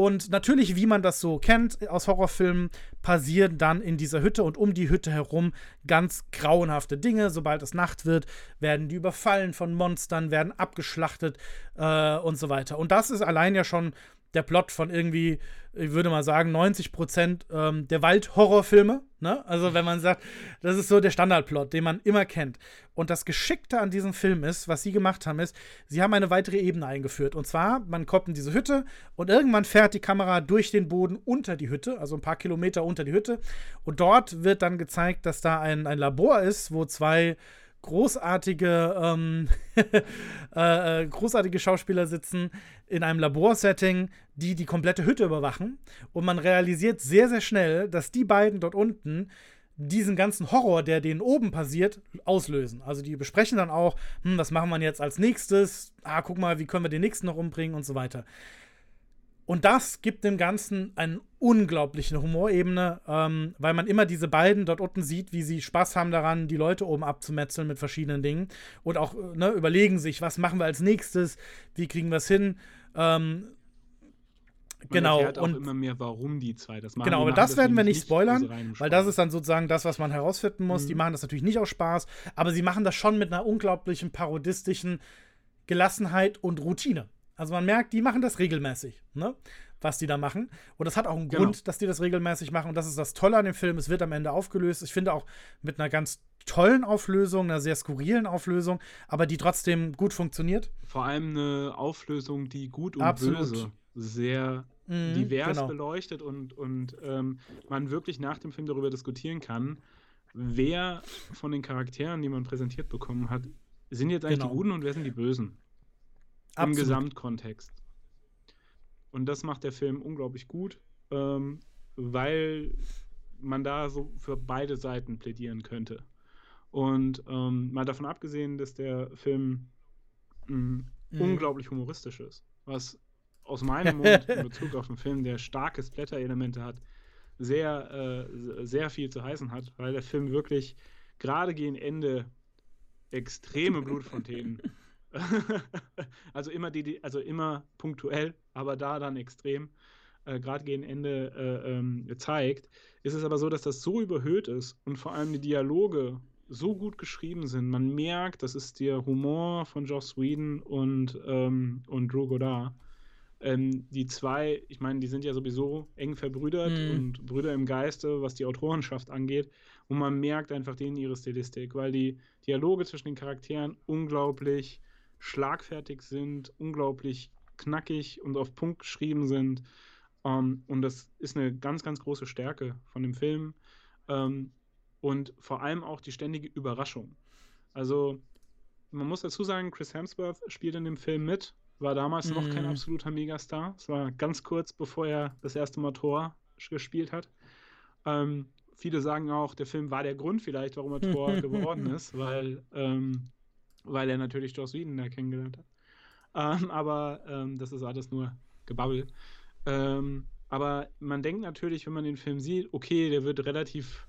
[SPEAKER 2] Und natürlich, wie man das so kennt aus Horrorfilmen, passieren dann in dieser Hütte und um die Hütte herum ganz grauenhafte Dinge. Sobald es Nacht wird, werden die überfallen von Monstern, werden abgeschlachtet äh, und so weiter. Und das ist allein ja schon der Plot von irgendwie, ich würde mal sagen, 90 Prozent ähm, der Waldhorrorfilme. Ne? Also, wenn man sagt, das ist so der Standardplot, den man immer kennt. Und das Geschickte an diesem Film ist, was sie gemacht haben, ist, sie haben eine weitere Ebene eingeführt. Und zwar, man kommt in diese Hütte und irgendwann fährt die Kamera durch den Boden unter die Hütte, also ein paar Kilometer unter die Hütte. Und dort wird dann gezeigt, dass da ein, ein Labor ist, wo zwei großartige, ähm, äh, äh, großartige Schauspieler sitzen in einem Laborsetting, die die komplette Hütte überwachen. Und man realisiert sehr, sehr schnell, dass die beiden dort unten diesen ganzen Horror, der denen oben passiert, auslösen. Also die besprechen dann auch, hm, was machen wir jetzt als nächstes? Ah, guck mal, wie können wir den nächsten noch umbringen und so weiter. Und das gibt dem Ganzen eine unglaubliche Humorebene, ähm, weil man immer diese beiden dort unten sieht, wie sie Spaß haben daran, die Leute oben abzumetzeln mit verschiedenen Dingen. Und auch ne, überlegen sich, was machen wir als nächstes, wie kriegen wir es hin. Ähm, genau.
[SPEAKER 3] Man und immer mehr, warum die zwei das machen.
[SPEAKER 2] Genau, aber das werden wir nicht spoilern, weil das ist dann sozusagen das, was man herausfinden muss. Mhm. Die machen das natürlich nicht aus Spaß, aber sie machen das schon mit einer unglaublichen parodistischen Gelassenheit und Routine. Also man merkt, die machen das regelmäßig. Ne? was die da machen. Und das hat auch einen genau. Grund, dass die das regelmäßig machen. Und das ist das Tolle an dem Film. Es wird am Ende aufgelöst. Ich finde auch mit einer ganz tollen Auflösung, einer sehr skurrilen Auflösung, aber die trotzdem gut funktioniert.
[SPEAKER 3] Vor allem eine Auflösung, die gut und Absolut. böse sehr mhm, divers genau. beleuchtet und, und ähm, man wirklich nach dem Film darüber diskutieren kann, wer von den Charakteren, die man präsentiert bekommen hat, sind jetzt eigentlich genau. die Guten und wer sind die Bösen. Absolut. Im Gesamtkontext. Und das macht der Film unglaublich gut, ähm, weil man da so für beide Seiten plädieren könnte. Und ähm, mal davon abgesehen, dass der Film mh, mm, mhm. unglaublich humoristisch ist, was aus meinem Mund in Bezug auf einen Film, der starke Splatter-Elemente hat, sehr, äh, sehr viel zu heißen hat, weil der Film wirklich gerade gegen Ende extreme Blutfontänen, also immer die, also immer punktuell, aber da dann extrem, äh, gerade gegen Ende äh, ähm, zeigt, ist es aber so, dass das so überhöht ist und vor allem die Dialoge so gut geschrieben sind. Man merkt, das ist der Humor von Joss Whedon und, ähm, und Drew Goddard ähm, die zwei, ich meine, die sind ja sowieso eng verbrüdert mhm. und Brüder im Geiste, was die Autorenschaft angeht. Und man merkt einfach denen ihre Stilistik, weil die Dialoge zwischen den Charakteren unglaublich schlagfertig sind, unglaublich knackig und auf Punkt geschrieben sind. Um, ähm, und das ist eine ganz, ganz große Stärke von dem Film. Um, ähm, und vor allem auch die ständige Überraschung. Also, man muss dazu sagen, Chris Hemsworth spielt in dem Film mit war damals mhm. noch kein mhm. absoluter Megastar. Es war ganz kurz, bevor er das erste Mal Tor gespielt hat. Ähm, viele sagen auch, der Film war der Grund vielleicht, warum er Tor geworden ist, weil, ähm, weil er natürlich Joss Whedon da kennengelernt hat. Ähm, aber ähm, das ist alles nur Gebabbel. Ähm, aber man denkt natürlich, wenn man den Film sieht, okay, der wird relativ,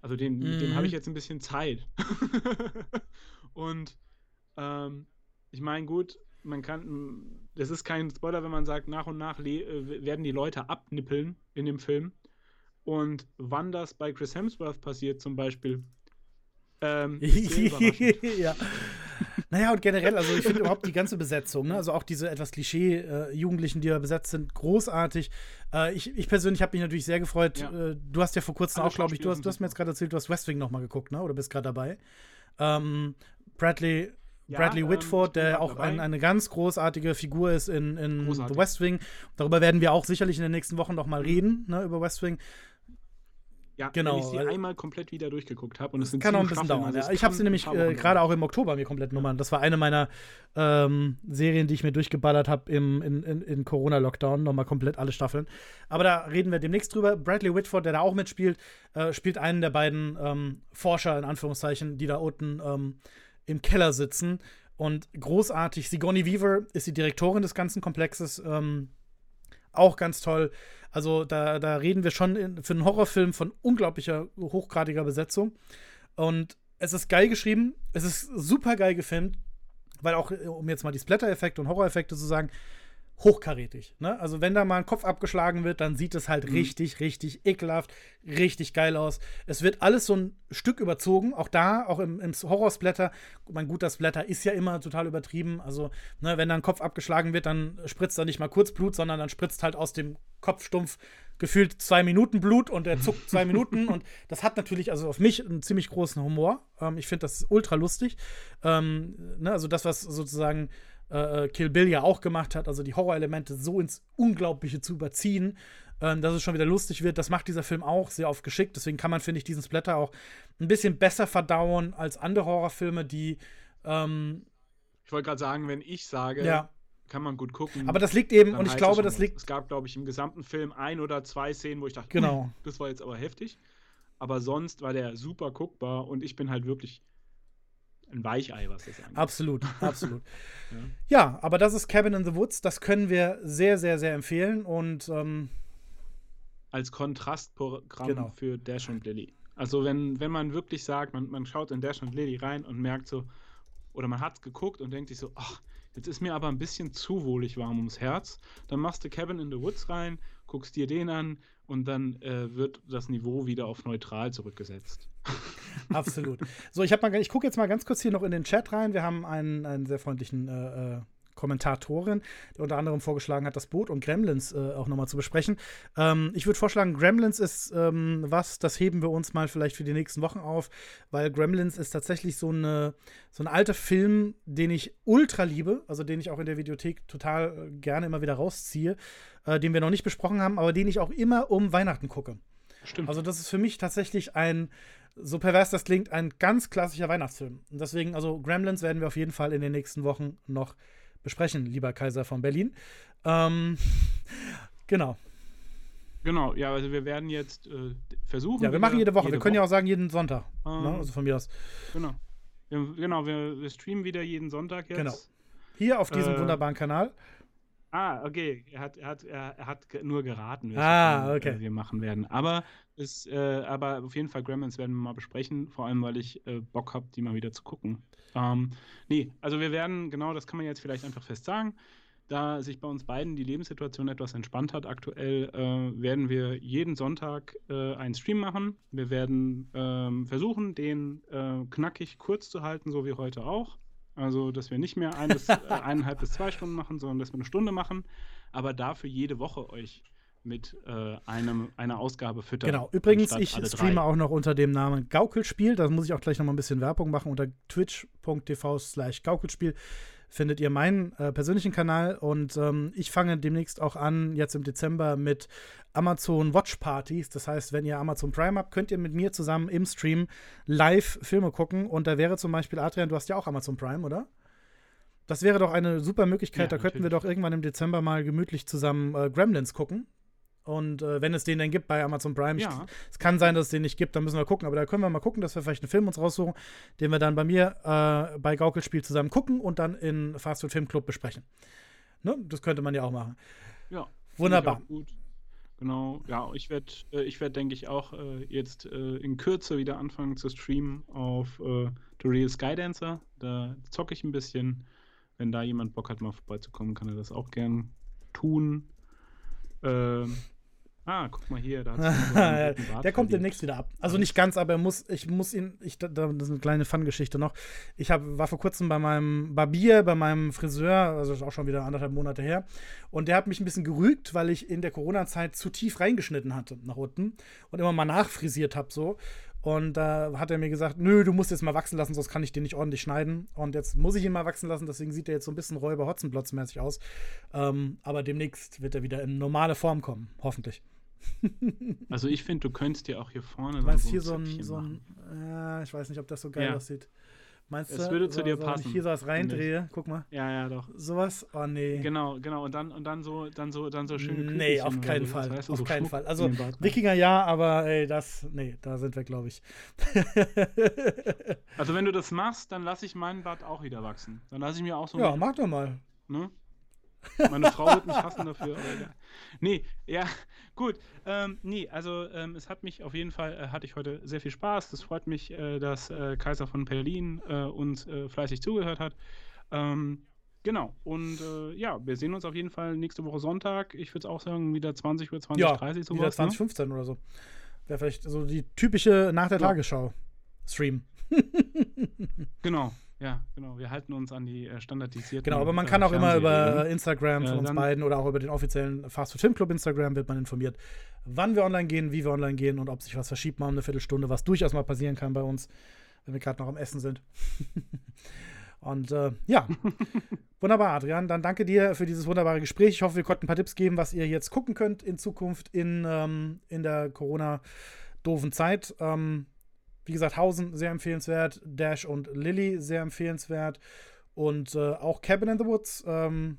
[SPEAKER 3] also den, mhm. dem habe ich jetzt ein bisschen Zeit. Und ähm, ich meine, gut, man kann, das ist kein Spoiler, wenn man sagt, nach und nach äh, werden die Leute abnippeln in dem Film. Und wann das bei Chris Hemsworth passiert, zum Beispiel, ähm,
[SPEAKER 2] ja. Naja, und generell, also ich finde überhaupt die ganze Besetzung, ne? also auch diese etwas Klischee-Jugendlichen, die da besetzt sind, großartig. Äh, ich, ich persönlich habe mich natürlich sehr gefreut. Ja. Äh, du hast ja vor kurzem Alle auch, glaube ich, du hast, du hast mir jetzt gerade erzählt, du hast West Wing nochmal geguckt, ne? oder bist gerade dabei. Ähm, Bradley Bradley ähm, Whitford, ähm, der auch ein, eine ganz großartige Figur ist in, in The West Wing. Darüber werden wir auch sicherlich in den nächsten Wochen noch mal reden, ne, über West Wing.
[SPEAKER 3] Ja, genau, wenn ich sie einmal komplett wieder durchgeguckt habe und es sind
[SPEAKER 2] kann auch ein bisschen dauern. Ja. Ich habe sie nämlich äh, gerade auch im Oktober mir komplett nummern. Das war eine meiner ähm, Serien, die ich mir durchgeballert habe im in, in, in Corona-Lockdown, nochmal komplett alle Staffeln. Aber da reden wir demnächst drüber. Bradley Whitford, der da auch mitspielt, äh, spielt einen der beiden ähm, Forscher in Anführungszeichen, die da unten ähm, im Keller sitzen. Und großartig. Sigourney Weaver ist die Direktorin des ganzen Komplexes. Ähm, auch ganz toll. Also da, da reden wir schon in, für einen Horrorfilm von unglaublicher, hochgradiger Besetzung. Und es ist geil geschrieben. Es ist super geil gefilmt. Weil auch, um jetzt mal die Splatter-Effekte und Horror-Effekte zu sagen, hochkarätig. Ne? Also wenn da mal ein Kopf abgeschlagen wird, dann sieht es halt mhm. richtig, richtig ekelhaft, richtig geil aus. Es wird alles so ein Stück überzogen, auch da, auch im, im Horrorsplatter. Mein guter Splatter ist ja immer total übertrieben. Also ne, wenn da ein Kopf abgeschlagen wird, dann spritzt da nicht mal kurz Blut, sondern dann spritzt halt aus dem Kopfstumpf gefühlt zwei Minuten Blut und er zuckt zwei Minuten. Und das hat natürlich also auf mich einen ziemlich großen Humor. Ähm, ich finde das ultra lustig. Ähm, ne, also das, was sozusagen äh, äh, Kill Bill ja auch gemacht hat, also die Horrorelemente so ins Unglaubliche zu überziehen, ähm, dass es schon wieder lustig wird. Das macht dieser Film auch sehr oft geschickt. Deswegen kann man, finde ich, diesen Splatter auch ein bisschen besser verdauen als andere Horrorfilme, die. Ähm,
[SPEAKER 3] ich wollte gerade sagen, wenn ich sage, ja. kann man gut gucken.
[SPEAKER 2] Aber das liegt eben, und ich glaube, das liegt.
[SPEAKER 3] Es gab, glaube ich, im gesamten Film ein oder zwei Szenen, wo ich dachte,
[SPEAKER 2] genau.
[SPEAKER 3] das war jetzt aber heftig. Aber sonst war der super guckbar und ich bin halt wirklich ein Weichei, was das
[SPEAKER 2] angeht. Absolut, absolut. ja. ja. aber das ist Cabin in the Woods. Das können wir sehr, sehr, sehr empfehlen und ähm,
[SPEAKER 3] als Kontrastprogramm genau. für Dash und Lily. Also wenn, wenn man wirklich sagt, man, man schaut in Dash und Lily rein und merkt so, oder man hat es geguckt und denkt sich so, ach, jetzt ist mir aber ein bisschen zu wohlig warm ums Herz, dann machst du Cabin in the Woods rein, guckst dir den an und dann äh, wird das Niveau wieder auf neutral zurückgesetzt.
[SPEAKER 2] Absolut. So, ich, ich gucke jetzt mal ganz kurz hier noch in den Chat rein. Wir haben einen, einen sehr freundlichen äh, äh Kommentatorin, der unter anderem vorgeschlagen hat, das Boot und Gremlins äh, auch nochmal zu besprechen. Ähm, ich würde vorschlagen, Gremlins ist ähm, was, das heben wir uns mal vielleicht für die nächsten Wochen auf, weil Gremlins ist tatsächlich so, eine, so ein alter Film, den ich ultra liebe, also den ich auch in der Videothek total äh, gerne immer wieder rausziehe, äh, den wir noch nicht besprochen haben, aber den ich auch immer um Weihnachten gucke.
[SPEAKER 3] Stimmt.
[SPEAKER 2] Also, das ist für mich tatsächlich ein, so pervers das klingt, ein ganz klassischer Weihnachtsfilm. Und deswegen, also Gremlins werden wir auf jeden Fall in den nächsten Wochen noch besprechen, lieber Kaiser von Berlin. Ähm, genau.
[SPEAKER 3] Genau, ja, also wir werden jetzt äh, versuchen.
[SPEAKER 2] Ja, wir machen jede Woche. Jede wir können Woche. ja auch sagen, jeden Sonntag. Ne? Ähm, ne? Also von mir aus.
[SPEAKER 3] Genau. Wir, genau, wir, wir, streamen wieder jeden Sonntag jetzt. Genau.
[SPEAKER 2] Hier auf diesem äh, wunderbaren Kanal.
[SPEAKER 3] Ah, okay. Er hat, er hat, er, hat nur geraten,
[SPEAKER 2] ah, okay.
[SPEAKER 3] wir machen werden. Aber, ist, äh, aber auf jeden Fall Gremlins werden wir mal besprechen, vor allem weil ich äh, Bock habe, die mal wieder zu gucken. Ähm, nee, also wir werden, genau das kann man jetzt vielleicht einfach fest sagen, da sich bei uns beiden die Lebenssituation etwas entspannt hat aktuell, äh, werden wir jeden Sonntag äh, einen Stream machen. Wir werden ähm, versuchen, den äh, knackig kurz zu halten, so wie heute auch. Also, dass wir nicht mehr ein bis, äh, eineinhalb bis zwei Stunden machen, sondern dass wir eine Stunde machen, aber dafür jede Woche euch mit äh, einem, einer Ausgabe füttern.
[SPEAKER 2] Genau, übrigens, ich streame drei. auch noch unter dem Namen Gaukelspiel. Da muss ich auch gleich noch mal ein bisschen Werbung machen unter twitch.tv slash Gaukelspiel findet ihr meinen äh, persönlichen Kanal und ähm, ich fange demnächst auch an, jetzt im Dezember mit Amazon Watch Parties. Das heißt, wenn ihr Amazon Prime habt, könnt ihr mit mir zusammen im Stream live Filme gucken und da wäre zum Beispiel, Adrian, du hast ja auch Amazon Prime, oder? Das wäre doch eine super Möglichkeit. Ja, da könnten natürlich. wir doch irgendwann im Dezember mal gemütlich zusammen äh, Gremlins gucken. Und äh, wenn es den denn gibt bei Amazon Prime, ja. es kann sein, dass es den nicht gibt, dann müssen wir gucken. Aber da können wir mal gucken, dass wir vielleicht einen Film uns raussuchen, den wir dann bei mir äh, bei Gaukelspiel zusammen gucken und dann in Fast Food Film Club besprechen. Ne? Das könnte man ja auch machen.
[SPEAKER 3] Ja.
[SPEAKER 2] Wunderbar.
[SPEAKER 3] gut. Genau, ja, ich werde, äh, ich werde, denke ich, auch äh, jetzt äh, in Kürze wieder anfangen zu streamen auf äh, The Real Skydancer. Da zocke ich ein bisschen. Wenn da jemand Bock hat, mal vorbeizukommen, kann er das auch gern tun. Ähm, Ah, guck mal hier, da
[SPEAKER 2] hat Der kommt demnächst wieder ab. Also nicht ganz, aber er muss, ich muss ihn, ich, das ist eine kleine Fun-Geschichte noch. Ich hab, war vor kurzem bei meinem Barbier, bei meinem Friseur, also ist auch schon wieder anderthalb Monate her. Und der hat mich ein bisschen gerügt, weil ich in der Corona-Zeit zu tief reingeschnitten hatte nach unten und immer mal nachfrisiert habe so. Und da hat er mir gesagt, nö, du musst jetzt mal wachsen lassen, sonst kann ich den nicht ordentlich schneiden. Und jetzt muss ich ihn mal wachsen lassen, deswegen sieht er jetzt so ein bisschen Räuber Hotzenplotz-mäßig aus. Ähm, aber demnächst wird er wieder in normale Form kommen, hoffentlich.
[SPEAKER 3] Also ich finde, du könntest dir auch hier vorne.
[SPEAKER 2] Du meinst so hier so ein, so ein äh, ich weiß nicht, ob das so geil ja. aussieht. Meinst
[SPEAKER 3] es du? würde zu
[SPEAKER 2] so,
[SPEAKER 3] dir passen.
[SPEAKER 2] Wenn ich hier so was reindrehe, guck mal.
[SPEAKER 3] Ja, ja, doch.
[SPEAKER 2] Sowas? Oh nee.
[SPEAKER 3] Genau, genau. Und dann, und dann so, dann so, dann so schöne
[SPEAKER 2] Nee, auf keinen so, Fall. Weißt du, auf so keinen Fall. Also Wikinger ja, aber ey, das, nee, da sind wir, glaube ich.
[SPEAKER 3] also wenn du das machst, dann lasse ich meinen Bart auch wieder wachsen. Dann lasse ich mir auch so.
[SPEAKER 2] Ja, mach doch mal.
[SPEAKER 3] Ne? Meine Frau wird mich hassen dafür, aber egal. Nee, ja, gut. Ähm, nee, also ähm, es hat mich auf jeden Fall, äh, hatte ich heute sehr viel Spaß. Das freut mich, äh, dass äh, Kaiser von Berlin äh, uns äh, fleißig zugehört hat. Ähm, genau, und äh, ja, wir sehen uns auf jeden Fall nächste Woche Sonntag. Ich würde es auch sagen, wieder 20 Uhr, 20
[SPEAKER 2] ja,
[SPEAKER 3] 30
[SPEAKER 2] sowas. Wieder 20, ne? 15 oder so. Wäre vielleicht so die typische nach der ja. Tagesschau Stream.
[SPEAKER 3] genau. Ja, genau. Wir halten uns an die äh, standardisierten.
[SPEAKER 2] Genau, aber man kann auch immer über Instagram von uns beiden oder auch über den offiziellen Fast Food Film Club Instagram wird man informiert, wann wir online gehen, wie wir online gehen und ob sich was verschiebt mal um eine Viertelstunde, was durchaus mal passieren kann bei uns, wenn wir gerade noch am Essen sind. und äh, ja, wunderbar, Adrian. Dann danke dir für dieses wunderbare Gespräch. Ich hoffe, wir konnten ein paar Tipps geben, was ihr jetzt gucken könnt in Zukunft in, ähm, in der Corona-doofen Zeit. Ähm, wie gesagt, Hausen sehr empfehlenswert, Dash und Lily sehr empfehlenswert und äh, auch Cabin in the Woods, ähm,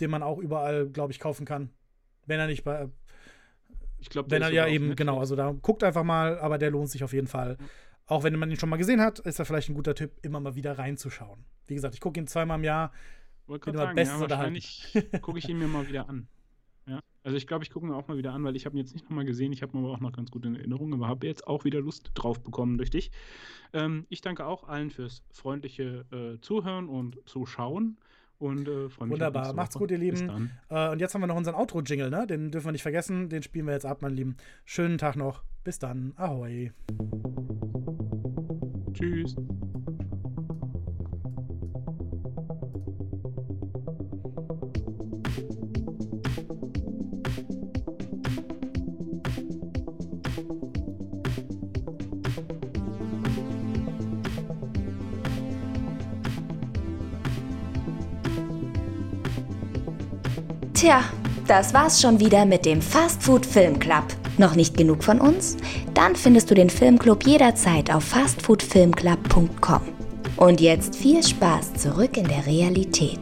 [SPEAKER 2] den man auch überall, glaube ich, kaufen kann. Wenn er nicht bei.
[SPEAKER 3] Ich glaube,
[SPEAKER 2] wenn er ja eben, genau, also da guckt einfach mal, aber der lohnt sich auf jeden Fall. Mhm. Auch wenn man ihn schon mal gesehen hat, ist er vielleicht ein guter Tipp, immer mal wieder reinzuschauen. Wie gesagt, ich gucke ihn zweimal im Jahr.
[SPEAKER 3] Wollte gerade sagen, ja, wahrscheinlich gucke ich ihn mir mal wieder an. Also ich glaube, ich gucke mir auch mal wieder an, weil ich habe ihn jetzt nicht nochmal gesehen. Ich habe ihn aber auch noch ganz gut in Erinnerung, aber habe jetzt auch wieder Lust drauf bekommen durch dich. Ähm, ich danke auch allen fürs freundliche äh, Zuhören und Zuschauen. Und äh, freue mich
[SPEAKER 2] Wunderbar. Macht's gut, ihr Lieben. Äh, und jetzt haben wir noch unseren Outro-Jingle, ne? Den dürfen wir nicht vergessen. Den spielen wir jetzt ab, mein Lieben. Schönen Tag noch. Bis dann. Ahoi.
[SPEAKER 3] Tschüss.
[SPEAKER 1] Tja, das war's schon wieder mit dem Fast Food Film Club. Noch nicht genug von uns? Dann findest du den Filmclub jederzeit auf fastfoodfilmclub.com. Und jetzt viel Spaß zurück in der Realität.